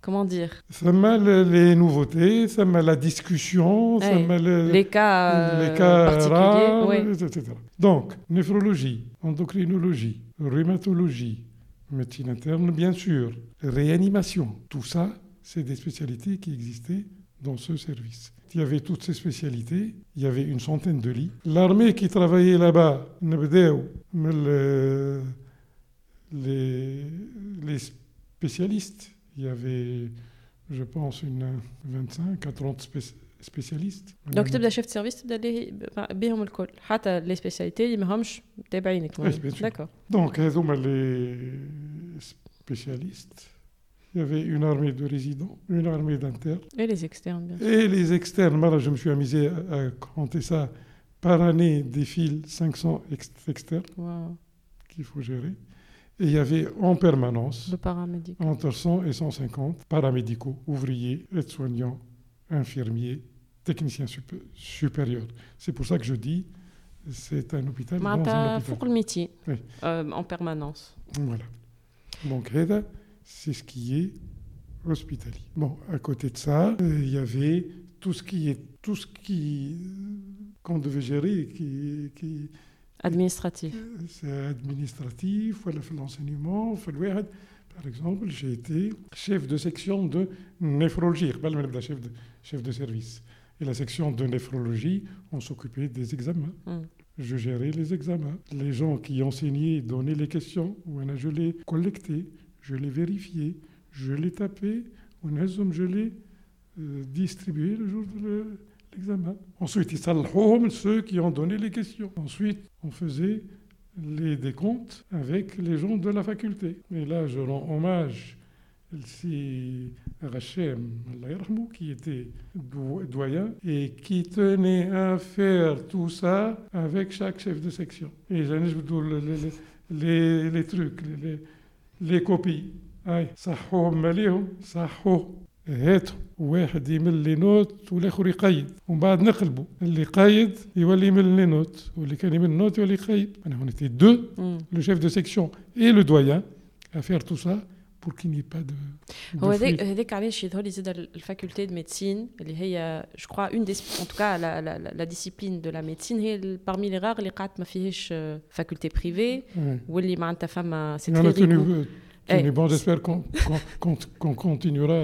A: كومون دير
B: ثم لي نوفوتي ثم لا ديسكسيون
A: أي.
B: ثم le-
A: لي كا
B: les cas rares,
A: وي
B: etc. Donc, néphrologie, endocrinologie, rhumatologie, médecine interne, bien sûr, réanimation, tout ça, c'est des spécialités qui existaient dans ce service. Il y avait toutes ces spécialités, il y avait une centaine de lits. L'armée qui travaillait là-bas, نبداو من ال- les, les spécialistes, il y avait, je pense, une 25 à 30 spé- spécialistes.
A: دونك تبدا شيفت سيرفيس تبدا ليه بهم الكل حتى لي سبيسياليتي اللي ماهمش تابعينك
B: Oui, bien sûr.
A: داكور
B: Donc, هذوما les spécialistes. il y avait une armée de résidents, une armée d'internes.
A: Et les externes, bien sûr.
B: Et les externes. Voilà, je me suis amusé à, compter ça. Par année, défilent 500 externes qu'il faut gérer. Et il y avait en permanence entre 100 et 150 paramédicaux, ouvriers, aides-soignants, infirmiers, techniciens supérieurs. C'est pour ça que je dis c'est un hôpital. Dans un
A: le métier
B: euh,
A: en permanence.
B: Voilà. Donc, c'est ce qui est hospitalier. Bon, à côté de ça, euh, il y avait tout ce qui est tout ce qui euh, qu'on devait gérer, qui, qui
A: administratif.
B: Euh, c'est administratif, voilà, l'enseignement, par exemple, j'ai été chef de section de néphrologie, chef de, chef de service. Et la section de néphrologie, on s'occupait des examens.
A: Hmm.
B: Je gérais les examens. Les gens qui enseignaient donnaient les questions, ou je les collectais je les vérifiais, je les tapais. Ou je les euh, distribuais le jour de le- l'examen. Ensuite, ils s'allahom, ceux qui ont donné les questions. Ensuite, on faisait les décomptes avec les gens de la faculté. Et là, je rends hommage c'est Rachem, qui était do- doyen et qui tenait à faire tout ça avec chaque chef de section. Et j'en ai je le- le- le- les, les trucs, les, لي كوبي هاي صحوهم ماليهم صحو هاتو. واحد يمل لي نوت والآخر يقيد. ومن بعد نقلبوا اللي قايد يولي يملي نوت. واللي كان يمل نوت يولي يقيد. أنا هون دو. لو شيف دو سيكسيون. إي لو دويان. أفير تو سا. pour qu'il n'y ait pas de, de
A: هو
B: fuite.
A: هذاك هذاك علاش يظهر لي زاد الفاكولتي دو ميديسين اللي هي جو كخوا اون دي ان توكا لا لا لا ديسيبلين دو لا ميديسين هي بارمي لي راغ اللي قعدت ما فيهاش فاكولتي بريفي
B: Ouais.
A: واللي معناتها فما سي
B: Et on a
A: تري
B: tenu,
A: ريغو
B: euh, tenu
A: Eh.
B: bon, j'espère qu'on qu'on- qu'on- qu'on continuera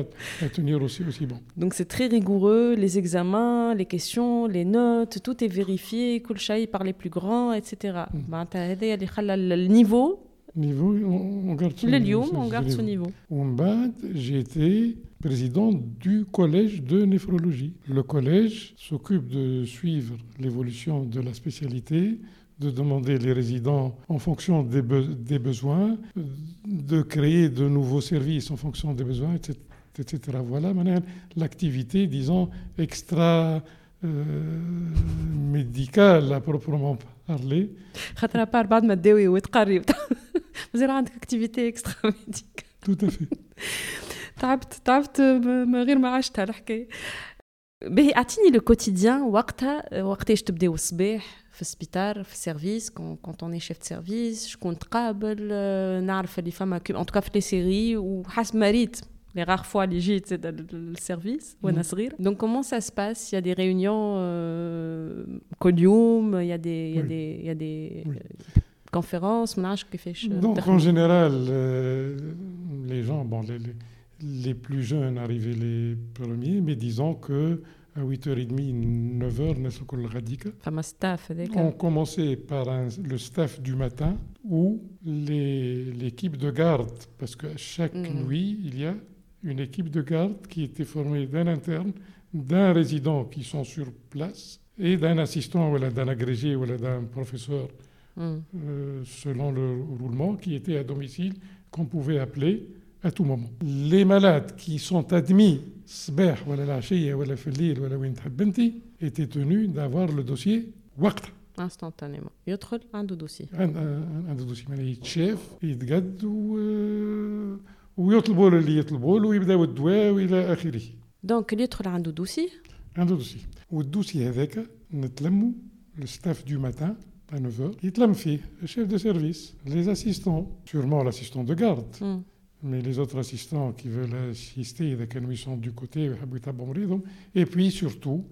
B: à tenir aussi, aussi bon.
A: Donc c'est très rigoureux, les examens, les questions, les notes, tout est vérifié, كل شيء par les plus grands, etc. معناتها هذايا اللي خلى النيفو
B: Niveau, on, on garde ce
A: لليوم
B: ce-
A: on
B: ce
A: garde ce
B: niveau.
A: niveau.
B: En bas, j'ai été président du collège de néphrologie. Le collège s'occupe de suivre l'évolution de la spécialité, de demander les résidents en fonction des, be- des besoins, de créer de nouveaux services en fonction des besoins, etc. etc. Voilà maintenant l'activité, disons, extra euh, médicale à proprement parler.
A: خاطر ابار بعد ما تداوي وتقري مازال عندك اكتيفيتي اكسترا ميديك
B: Tout à fait.
A: تعبت تعبت م- من غير ما عشتها الحكايه باهي اعطيني لو كوتيديان وقتها وقتاش تبداو الصباح في السبيطار في السيرفيس كونت اوني شيف سيرفيس شكون تقابل آه، نعرف اللي فما ان توكا في لي سيري وحسب ما ريت لي راغ فوا اللي جيت زاد للسيرفيس وانا
B: مم.
A: صغير دونك كومون سا سباس يا دي ريونيون كل يوم يا دي يا
B: Oui.
A: دي يا دي
B: Oui.
A: كونفيرونس ما نعرفش conférences
B: Donc en général, euh, les gens, bon, les, les, plus jeunes arrivaient les premiers, mais disons que à 8h30, 9h, on commençait par le staff du matin ou l'équipe de garde, parce que chaque nuit, il y a une équipe de garde qui était formée d'un interne, d'un résident qui sont sur place et d'un assistant, ou d'un agrégé, ou d'un professeur
A: مم.
B: euh, selon le roulement, qui était à domicile, qu'on pouvait appeler à tout moment. Les malades qui sont admis صباح ولا العشية ولا في الليل ولا وين تحب انت étaient tenus d'avoir le dossier وقتها
A: انستانتانيمون يدخل عنده دوسي
B: عند- عند- عنده دوسي معناها يتشاف يتقد و... ويطلبوا له اللي يطلبوا له ويبداو الدواء والى اخره
A: دونك اللي يدخل عنده دوسي
B: عنده دوسي والدوسي هذاك نتلموا الستاف دو ماتان un neveu, Itlamfi, chef de service, les assistants, sûrement l'assistant de garde,
A: mm.
B: mais les autres assistants qui veulent assister, ils sont du côté, euh, et puis surtout,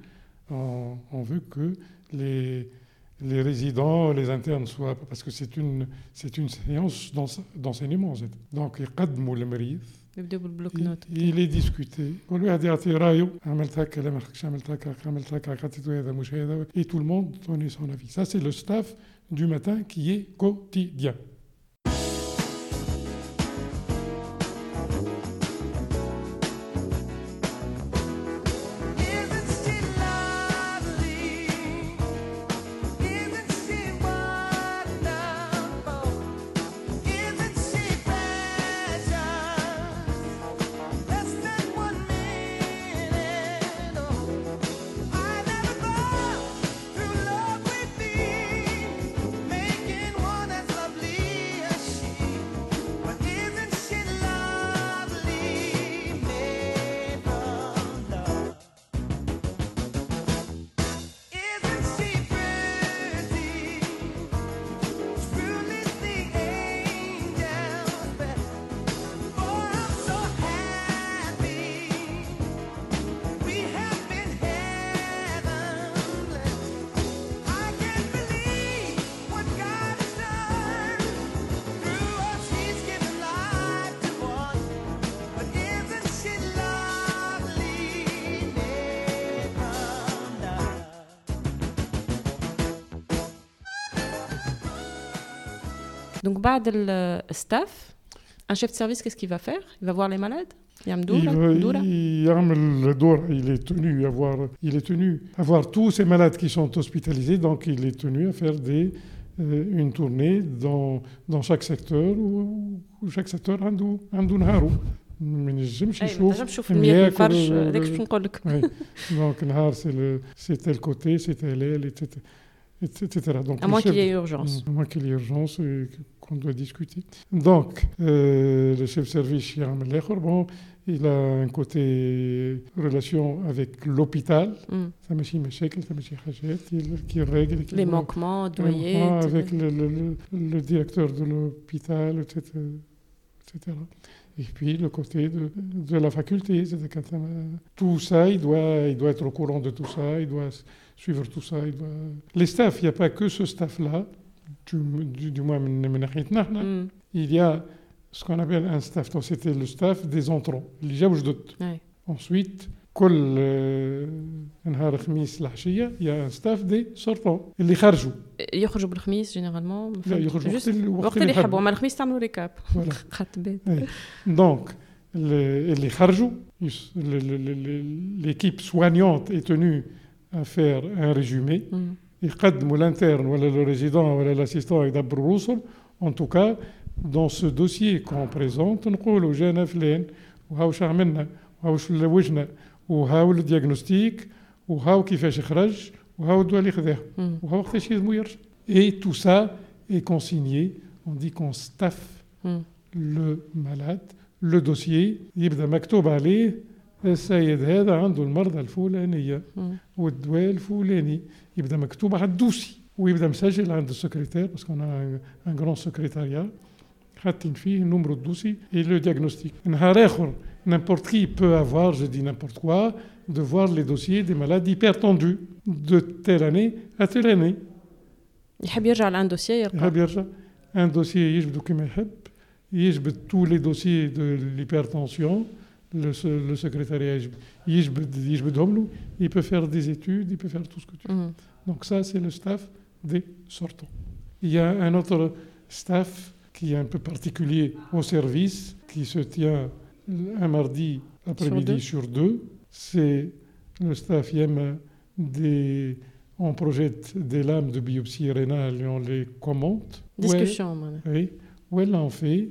B: on, veut que les, les, résidents, les internes soient, parce que c'est une, c'est une séance d'enseignement. Donc, ils
A: يبداو بالبلوك نوت
B: il est discuté كل واحد يعطي رايه عملت هكا لا ما خدتش عملت هكا عملت هكا عطيته هذا مش هذا et tout le monde donne son avis ça c'est le staff du matin qui est quotidien
A: بعد le staff, un chef de service, qu'est-ce qu'il va faire Il va voir les malades
B: il, il est tenu à voir, il est tenu à voir tous ces malades qui sont hospitalisés, donc il est tenu à faire des, euh, une tournée dans, dans chaque secteur chaque secteur عنده عنده نهاره ما نجمش يشوف
A: نشوف المياه الفرش هذاك شنو نقول لك
B: دونك نهار سي سي تيل كوتي سي تيل ال etc.
A: Donc, à moins qu'il y ait urgence.
B: À moins qu'il y ait urgence qu'on doit discuter. Donc, euh, le chef de service, bon, il a un côté relation avec l'hôpital. Me qui règle.
A: Les manquements, doyers.
B: Avec le, le, le, directeur de l'hôpital, etc., etc. Et puis le côté de, de la faculté, tout ça, il doit, il doit être au courant de tout ça, il doit suivre tout ça. Il doit... Les staffs, il n'y a pas que ce staff-là, du, du, du, moins, mm. il y a ce qu'on appelle un staff. Donc c'était le staff des entrants. Ouais. Ensuite, كل نهار خميس العشيه يا ستاف دي سورتون اللي خرجوا
A: يخرجوا بالخميس جينيرالمون
B: لا يخرجوا
A: وقت الوقت اللي يحبوا اما الخميس تعملوا ريكاب خدت بالي
B: دونك اللي خرجوا l'équipe soignante est tenue à faire un résumé يقدموا l'interne ولا le résident ولا l'assistant يدبروا روسهم en tout cas dans ce dossier qu'on présente نقولوا جانا فلان وهاو عملنا وهاو شو لوجنا وهاو الدياغنوستيك وهاو كيفاش خرج وهاو الدواء اللي خذاه وهاو وقتاش يلزمو يرجع et tout ça est consigné on dit qu'on staff le malade le dossier يبدا مكتوب عليه السيد هذا عنده المرضى الفلانيه والدواء الفلاني يبدا مكتوب على الدوسي ويبدا مسجل عند السكرتير باسكو ان غران سكرتاريا حاطين فيه النمرو الدوسي اي لو دياغنوستيك نهار اخر N'importe qui peut avoir, je dis n'importe quoi, de voir les dossiers des malades hypertendus de telle année à telle année.
A: يحب يرجع لان دوسيي يرجع
B: يحب يرجع ان دوسيي يجبدو كما يحب يجبد tous les dossiers de l'hypertension le, le secrétariat Yishbdomlu, il peut faire des études, il peut faire tout ce que tu veux. Mhm. Donc ça, c'est le staff des sortants. Il y a un autre staff qui est un peu particulier au service, qui se tient un mardi après-midi sur deux. C'est le staff Yem des... On projette des lames de biopsie rénale et on les commente.
A: Discussion,
B: Oui. Où elle en fait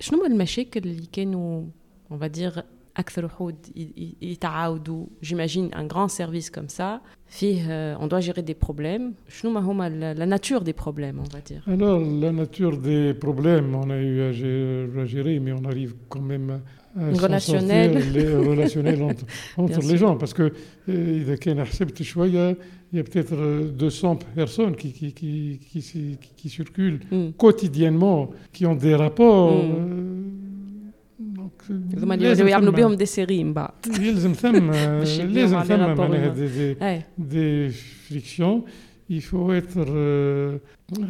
A: شنو هما المشاكل اللي كانوا on va dire أكثر وحود يتعاودوا j'imagine un grand service comme ça فيه on doit gérer des problèmes شنو ما هما la nature des problèmes on va dire
B: alors la nature des problèmes on a eu à gérer mais on arrive quand même à
A: relationnel
B: les relationnels entre, entre les gens parce que إذا كان حسبت شوية il y a peut-être 200 personnes qui, qui, qui, qui, qui, qui circulent mm. quotidiennement, qui ont des rapports. Mm. Euh,
A: هذوما اللي يعملوا بهم دي سيري من بعد
B: يلزم ثم لازم ثم معناها دي, دي, دي فريكسيون il faut être euh,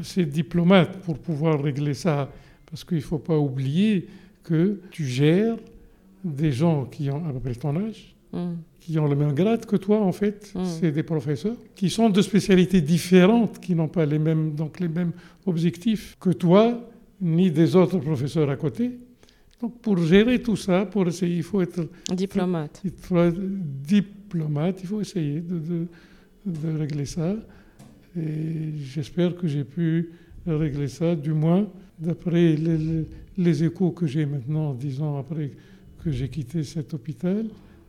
B: assez diplomate pour pouvoir régler ça parce qu'il ne faut pas oublier que tu gères des gens qui ont à peu près ton âge mm. qui ont le même grade que toi en fait mm. c'est des professeurs qui sont de spécialités différentes qui n'ont pas les mêmes donc les mêmes objectifs que toi ni des autres professeurs à côté donc pour gérer tout ça, pour essayer, il faut être
A: diplomate.
B: Il faut être diplomate, il faut essayer de, de, de régler ça. Et j'espère que j'ai pu régler ça, du moins d'après les, les, échos que j'ai maintenant, dix ans après que j'ai quitté cet hôpital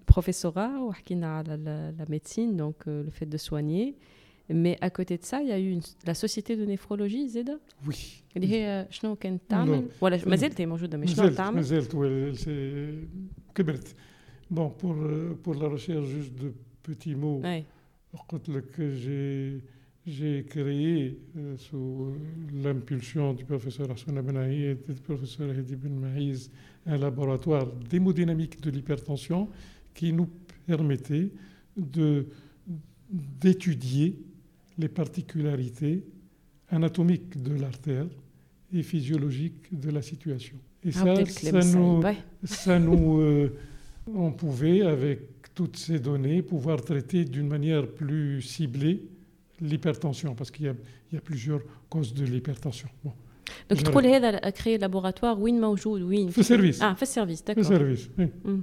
A: البروفيسورا وحكينا على la médecine donc euh, le fait de soigner mais à côté de ça il y a eu une, la société de néphrologie زيدا
B: Oui.
A: اللي هي شنو كانت تعمل
B: Non.
A: ولا ما زالت هي موجوده مش شنو
B: مازلت
A: تعمل
B: مازلت ولا- c'est- كبرت. Bon, pour, euh, pour la recherche, juste de petits mots.
A: اي
B: قلت لك j'ai j'ai créé euh, sous l'impulsion du professeur Hassan Ben Aïed et du professeur Hedi Ben Maïz un laboratoire d'hémodynamique de l'hypertension qui nous permettait de- d'étudier les particularités anatomiques de l'artère et physiologiques de la situation. Et ça,
A: عاودي
B: ça
A: الكلام
B: nous,
A: الصعيب أي.
B: ça nous, euh, on pouvait, avec toutes ces données, pouvoir traiter d'une manière plus ciblée l'hypertension, parce qu'il y, a- il y a plusieurs causes de l'hypertension. Bon,
A: دونك
B: Je
A: تقول هذا كري لابوراتوار وين موجود وين
B: في السيرفيس
A: اه في السيرفيس
B: le
A: داكور
B: service. oui.
A: Mm.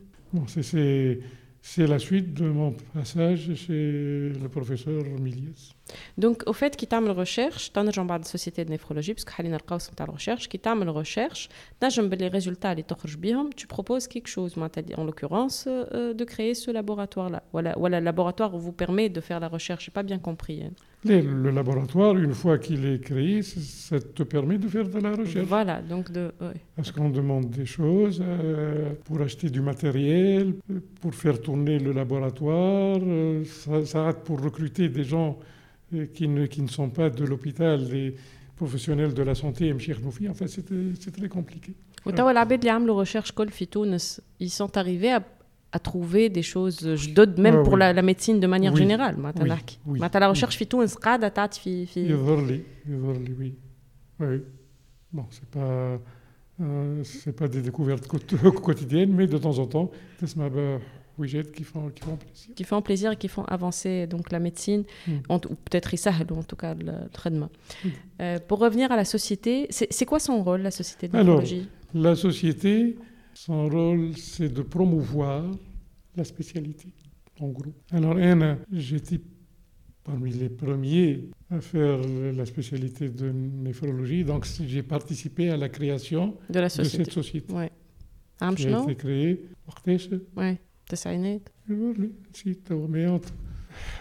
B: C'est la suite de mon passage chez le professeur Miliès.
A: دونك او فات كي تعمل ريشيرش تنرجع بعد السوسيتي دو نيفرولوجي باسكو حاليا القوس نتاع الريشيرش كي تعمل ريشيرش تنجم باللي ريزولتا اللي تخرج بيهم tu proposes quelque chose معناتها en l'occurrence euh, de créer ce laboratoire là ولا ولا laboratoire vous permet de faire la recherche j'ai pas bien compris hein.
B: Les- Le laboratoire, une fois qu'il est créé, c- ça te permet de faire de la recherche.
A: voilà donc de ouais.
B: Parce qu'on demande des choses euh, pour acheter du matériel, euh, pour faire tourner le laboratoire, euh, ça, ça rate pour recruter des gens euh, euh, qui ne, qui ne, sont pas de l'hôpital, des professionnels de la santé, Mchir Noufi. Enfin, euh, c'est très compliqué.
A: recherche ils sont arrivés à, à trouver des choses, euh, je donne même
B: ah,
A: pour
B: oui.
A: la, la, médecine de manière
B: oui.
A: générale.
B: Oui.
A: la recherche
B: oui. Oui. Bon, c'est pas. Euh, pas des découvertes quotidiennes, mais de temps en temps, qui font, plaisir.
A: Qui font et qui font avancer donc, la médecine, hmm. ou peut-être Isahel, en tout cas le, traitement.
B: Hmm.
A: Euh, pour revenir à la société, c'est quoi son rôle, la société de néphrologie
B: La société, son rôle, c'est de promouvoir la spécialité, en gros. Alors, Anne, j'étais parmi les premiers à faire la spécialité de néphrologie, donc j'ai participé à la création
A: de,
B: cette
A: société. Ouais.
B: Qui a été créée,
A: ouais. التسعينات
B: Oui, si, t'as- mais entre-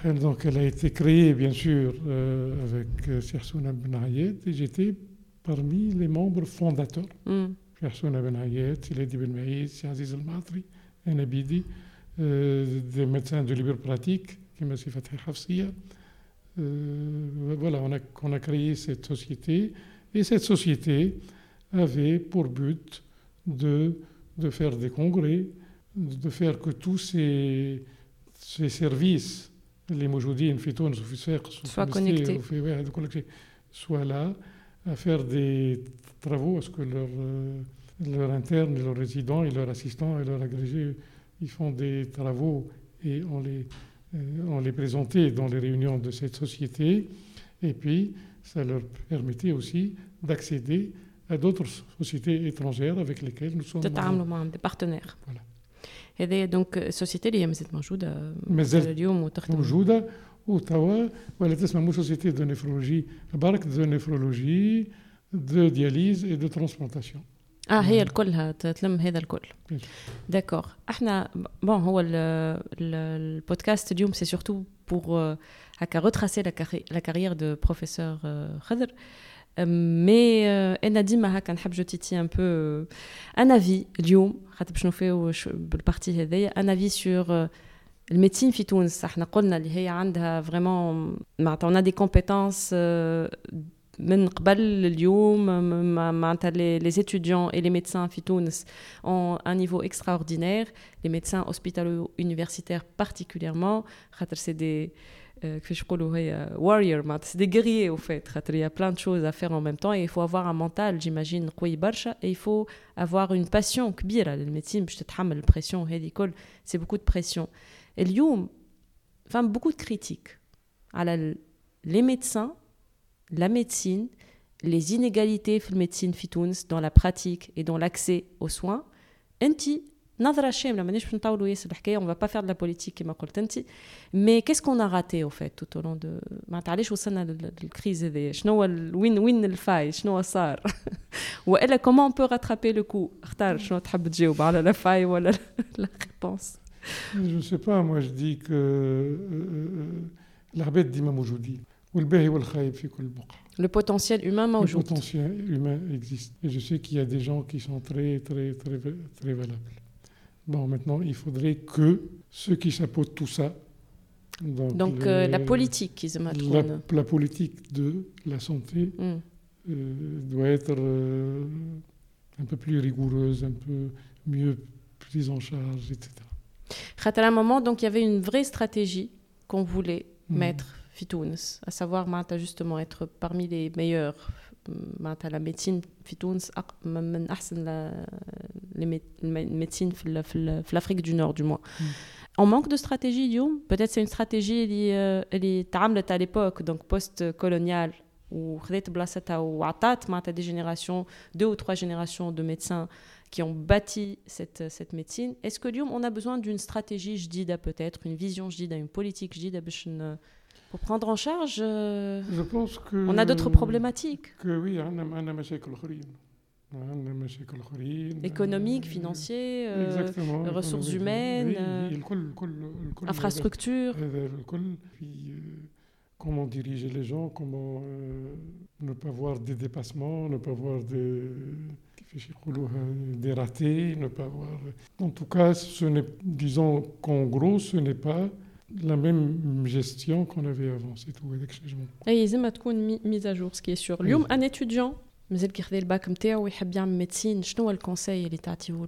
B: Elle, Donc, elle a été créée, bien sûr, euh, avec euh, Sirsouna Ben Ayed, et j'étais parmi les membres fondateurs.
A: Mm.
B: Sirsouna Ben Ayed, Siledi Ben Maïs, Aziz El Matri, Enabidi, euh, des médecins de libre pratique, qui m'a fait Fatih Hafsiya. Euh, voilà, on a, on a créé cette société, et cette société avait pour but de, de faire des congrès, de faire que tous ces, ces services, les mojoudines, fitons,
A: soient connectés,
B: soient là, à faire des travaux, à ce que leurs leur euh, internes, leurs résidents leurs assistants et leurs agrégés, ils font des travaux et on les, euh, on les présentait dans les réunions de cette société. Et puis, ça leur permettait aussi d'accéder à d'autres sociétés étrangères avec lesquelles nous sommes...
A: Euh, de des partenaires.
B: Voilà.
A: هذه دونك السوسيتي اللي هي مازالت موجوده
B: مازالت
A: اليوم وتخدم
B: موجودة وتوا ولا تسمى مو سوسيتي دو نيفرولوجي برك دو نيفرولوجي دو دياليز اي دو ترانسبلانتاسيون
A: اه هي الكلها تلم هذا الكل
B: Bien sûr.
A: داكور احنا بون هو ال- ال- البودكاست اليوم سي سورتو بور هكا retracer la, carri- la carrière de professeur euh, خضر مي انا ديما هكا نحب جو تيتي ان بو ان افي اليوم خاطر باش نوفيو ش- بالبارتي هذيا ان افي سور الميديسين في تونس احنا قلنا اللي هي عندها فريمون معناتها اون دي كومبيتونس من قبل اليوم م- م- معناتها لي لي étudiants et les médecins في تونس ont un niveau extraordinaire les médecins hospitalo-universitaires particulièrement خاطر c'est des euh, كيفاش يقولوا هي warrior معناتها c'est des guerriers au fait خاطر il y a plein de choses à faire en même temps et il faut avoir un mental j'imagine قوي برشا et il faut avoir une passion كبيرة للميدecine باش تتحمل البريسيون هذه كل c'est beaucoup de pression اليوم enfin beaucoup de critiques على ال- les médecins la médecine les inégalités في الميدecine في تونس dans la pratique et dans l'accès aux soins انت نظره شامله مانيش باش نطولوا ياسر الحكايه اون با فير دو لا بوليتيك كما قلت انت مي كيس كون راتي او فيت توت لون دو معناتها علاش وصلنا للكريز هذه شنو هو وين وين الفاي شنو صار والا كومون بو راترابي لو كو اختار شنو تحب تجاوب على لا فاي ولا لا ريبونس
B: جو سي با موا جو دي كو العباد ديما موجودين والباهي والخايب في كل بقعه
A: Le potentiel humain موجود.
B: Le potentiel humain existe. Et je sais qu'il y a des gens qui sont très, très, très, très valables. Bon, maintenant, il faudrait que ceux qui chapeautent tout ça.
A: Donc, euh, la politique, qui se
B: la, la, politique de la santé mm. euh, doit être euh, un peu plus rigoureuse, un peu mieux prise en charge, etc.
A: À un moment, donc, il y avait une vraie stratégie qu'on voulait mm. mettre Fitouns, à savoir justement être parmi les meilleurs معناتها la médecine في تونس من احسن الميديسين في في l'Afrique du Nord du moins. On manque de stratégie اليوم peut-être c'est une stratégie اللي اللي تعاملت à l'époque donc post coloniale وخذت بلاصتها وعطات معناتها des générations deux ou trois générations de médecins qui ont bâti cette, cette médecine. Est-ce que اليوم on a besoin d'une stratégie جديدة peut-être une vision جديدة une politique جديدة باش pour prendre en charge, euh,
B: je pense que
A: on a d'autres problématiques.
B: Que oui, on
A: économique, financier, euh, ressources humaines, oui, infrastructures.
B: Comment diriger les gens, comment ne pas voir des dépassements, ne pas voir des, des ratés, ne pas voir. En tout cas, ce disons qu'en gros, ce n'est pas la même gestion qu'on avait avant, c'est tout, avec changement.
A: Et il y une mise à jour, ce qui est sûr. Oui. Un étudiant, مازال كيخذ الباك نتاعو ويحب يعمل ميديسين شنو هو الكونساي اللي تعطيه له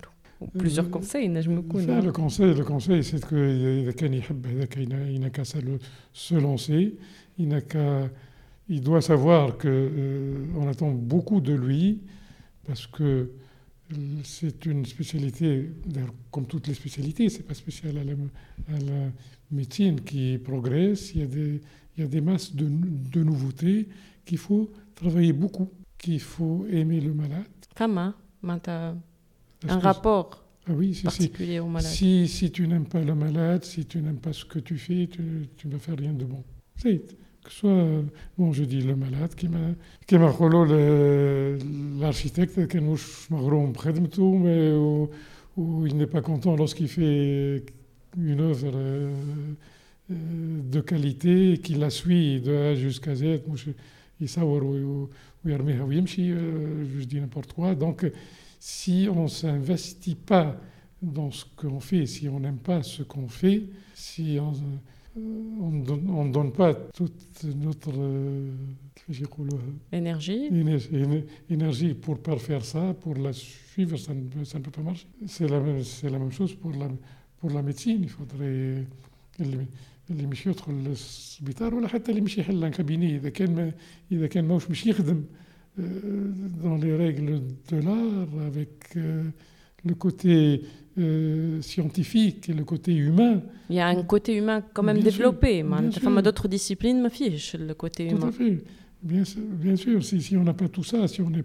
A: بليزيور كونساي نجم يكون
B: le conseil le conseil c'est que اذا كان يحب هذاك il n'a qu'à se lancer il n'a qu'à il doit savoir que euh, on attend beaucoup de lui parce que c'est une spécialité, comme toutes les spécialités, c'est pas spécial à la, à la, médecine qui progresse. Il y a des, il y a des masses de, de nouveautés qu'il faut travailler beaucoup, qu'il faut aimer le malade.
A: Comment un rapport
B: ah oui, si,
A: particulier
B: si,
A: au malade.
B: Si, si tu n'aimes pas le malade, si tu n'aimes pas ce que tu fais, tu ne vas faire rien de bon. C'est que ce soit, bon, je dis le malade, qui m'a, qui m'a l'architecte, qui mais où, où il n'est pas content lorsqu'il fait une œuvre euh, euh, de qualité, qu'il la suit de A jusqu'à Z. Euh, je dis n'importe quoi. Donc, si on ne s'investit pas dans ce qu'on fait, si on n'aime pas ce qu'on fait, si on on ne donne, donne, pas toute notre
A: énergie.
B: énergie pour faire ça, pour la suivre, ça ne, ça ne peut pas marcher. C'est la, la, même chose pour la, pour la médecine. Il faudrait اللي مش يدخل السبيطار ولا حتى اللي مش يحل ان كابيني اذا كان ما اذا كان ماهوش مش يخدم dans les règles de l'art avec le côté euh, scientifique et le côté humain.
A: Il y a un côté humain quand même bien développé. Sûr, d'autres disciplines me fichent le côté
B: Tout
A: humain.
B: À fait. Bien, bien sûr, si, si on n'a pas tout ça, si on n'est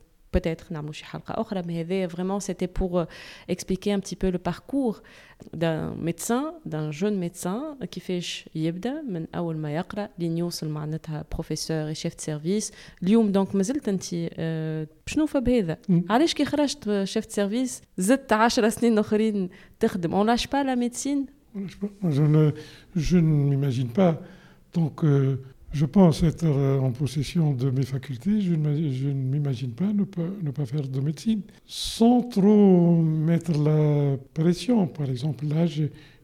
A: peut-être نعملوا شي حلقه اخرى mais هذا vraiment c'était pour euh, expliquer un petit peu le parcours d'un médecin d'un jeune médecin كيفاش يبدا من اول ما يقرا لين يوصل معناتها بروفيسور شيف سيرفيس اليوم دونك مازلت انت شنو بهذا علاش كي خرجت شيف سيرفيس زدت 10 سنين اخرين تخدم on lâche pas la médecine
B: je ne je ne m'imagine pas donc euh, je pense être euh, en possession de mes facultés, je ne m'imagine pas ne, pas ne pas faire de médecine. Sans trop mettre la pression, par exemple, là,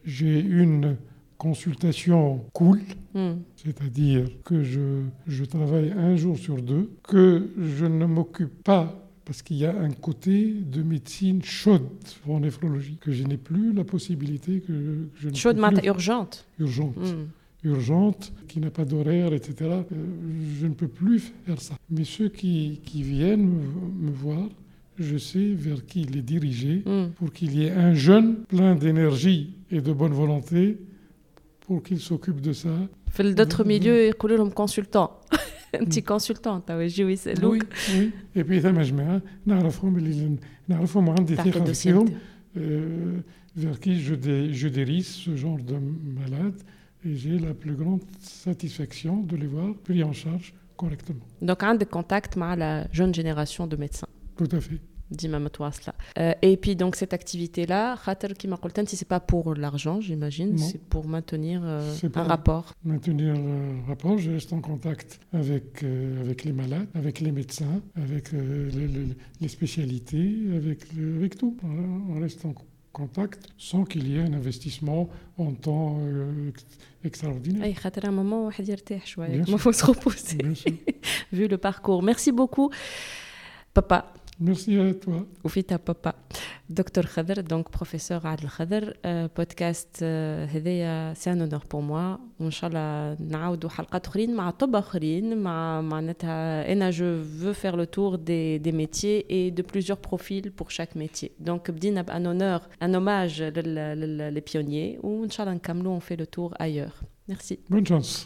B: j'ai une consultation cool, mm. c'est-à-dire que je, je, travaille un jour sur deux, que je ne m'occupe pas, parce qu'il y a un côté de médecine chaude en néphrologie, que je n'ai plus la possibilité que,
A: je Chaude, urgente.
B: Urgente. Mm urgente, qui n'a pas d'horaire, etc. Euh, je ne peux plus faire ça. Mais ceux qui, viennent me, voir, je sais vers qui il est
A: dirigé mm.
B: pour qu'il y ait un jeune plein d'énergie et de bonne volonté pour qu'il s'occupe de ça.
A: D'autres milieux, ils appellent comme consultant. Un petit mm. consultant, tu as
B: oui,
A: c'est
B: Oui. Et puis,
A: ça
B: hein,
A: m'a
B: euh, Vers qui je, dé, je ce genre de malade et j'ai la plus grande satisfaction de les voir pris en charge correctement.
A: Donc, un des contacts avec la jeune génération de médecins.
B: Tout à fait.
A: Dit Euh, et puis donc cette activité-là, Khater Kimakoltan, si c'est pas pour l'argent, j'imagine, c'est pour maintenir euh, un rapport.
B: Maintenir un rapport, je reste en contact avec, euh, avec les malades, avec les médecins, avec euh, les, spécialités, avec, tout. On reste en contact sans qu'il y ait un investissement en temps euh, extraordinaire.
A: Un moment,
B: il
A: faut se reposer, vu le parcours. Merci beaucoup, papa.
B: Merci à toi.
A: وفيتا بابا دكتور خضر دونك بروفيسور عادل خضر آه، بودكاست آه، هذايا سي ان اونور بور موا وان شاء الله نعاودوا حلقات اخرين مع طب اخرين مع معناتها انا جو فو فير لو تور دي دي ميتيي اي دو بليزيور بروفيل بور شاك ميتيي دونك بدينا بان اونور ان اوماج لي بيونيي وان شاء الله نكملوا اون في لو تور ايور ميرسي
B: Bonne chance.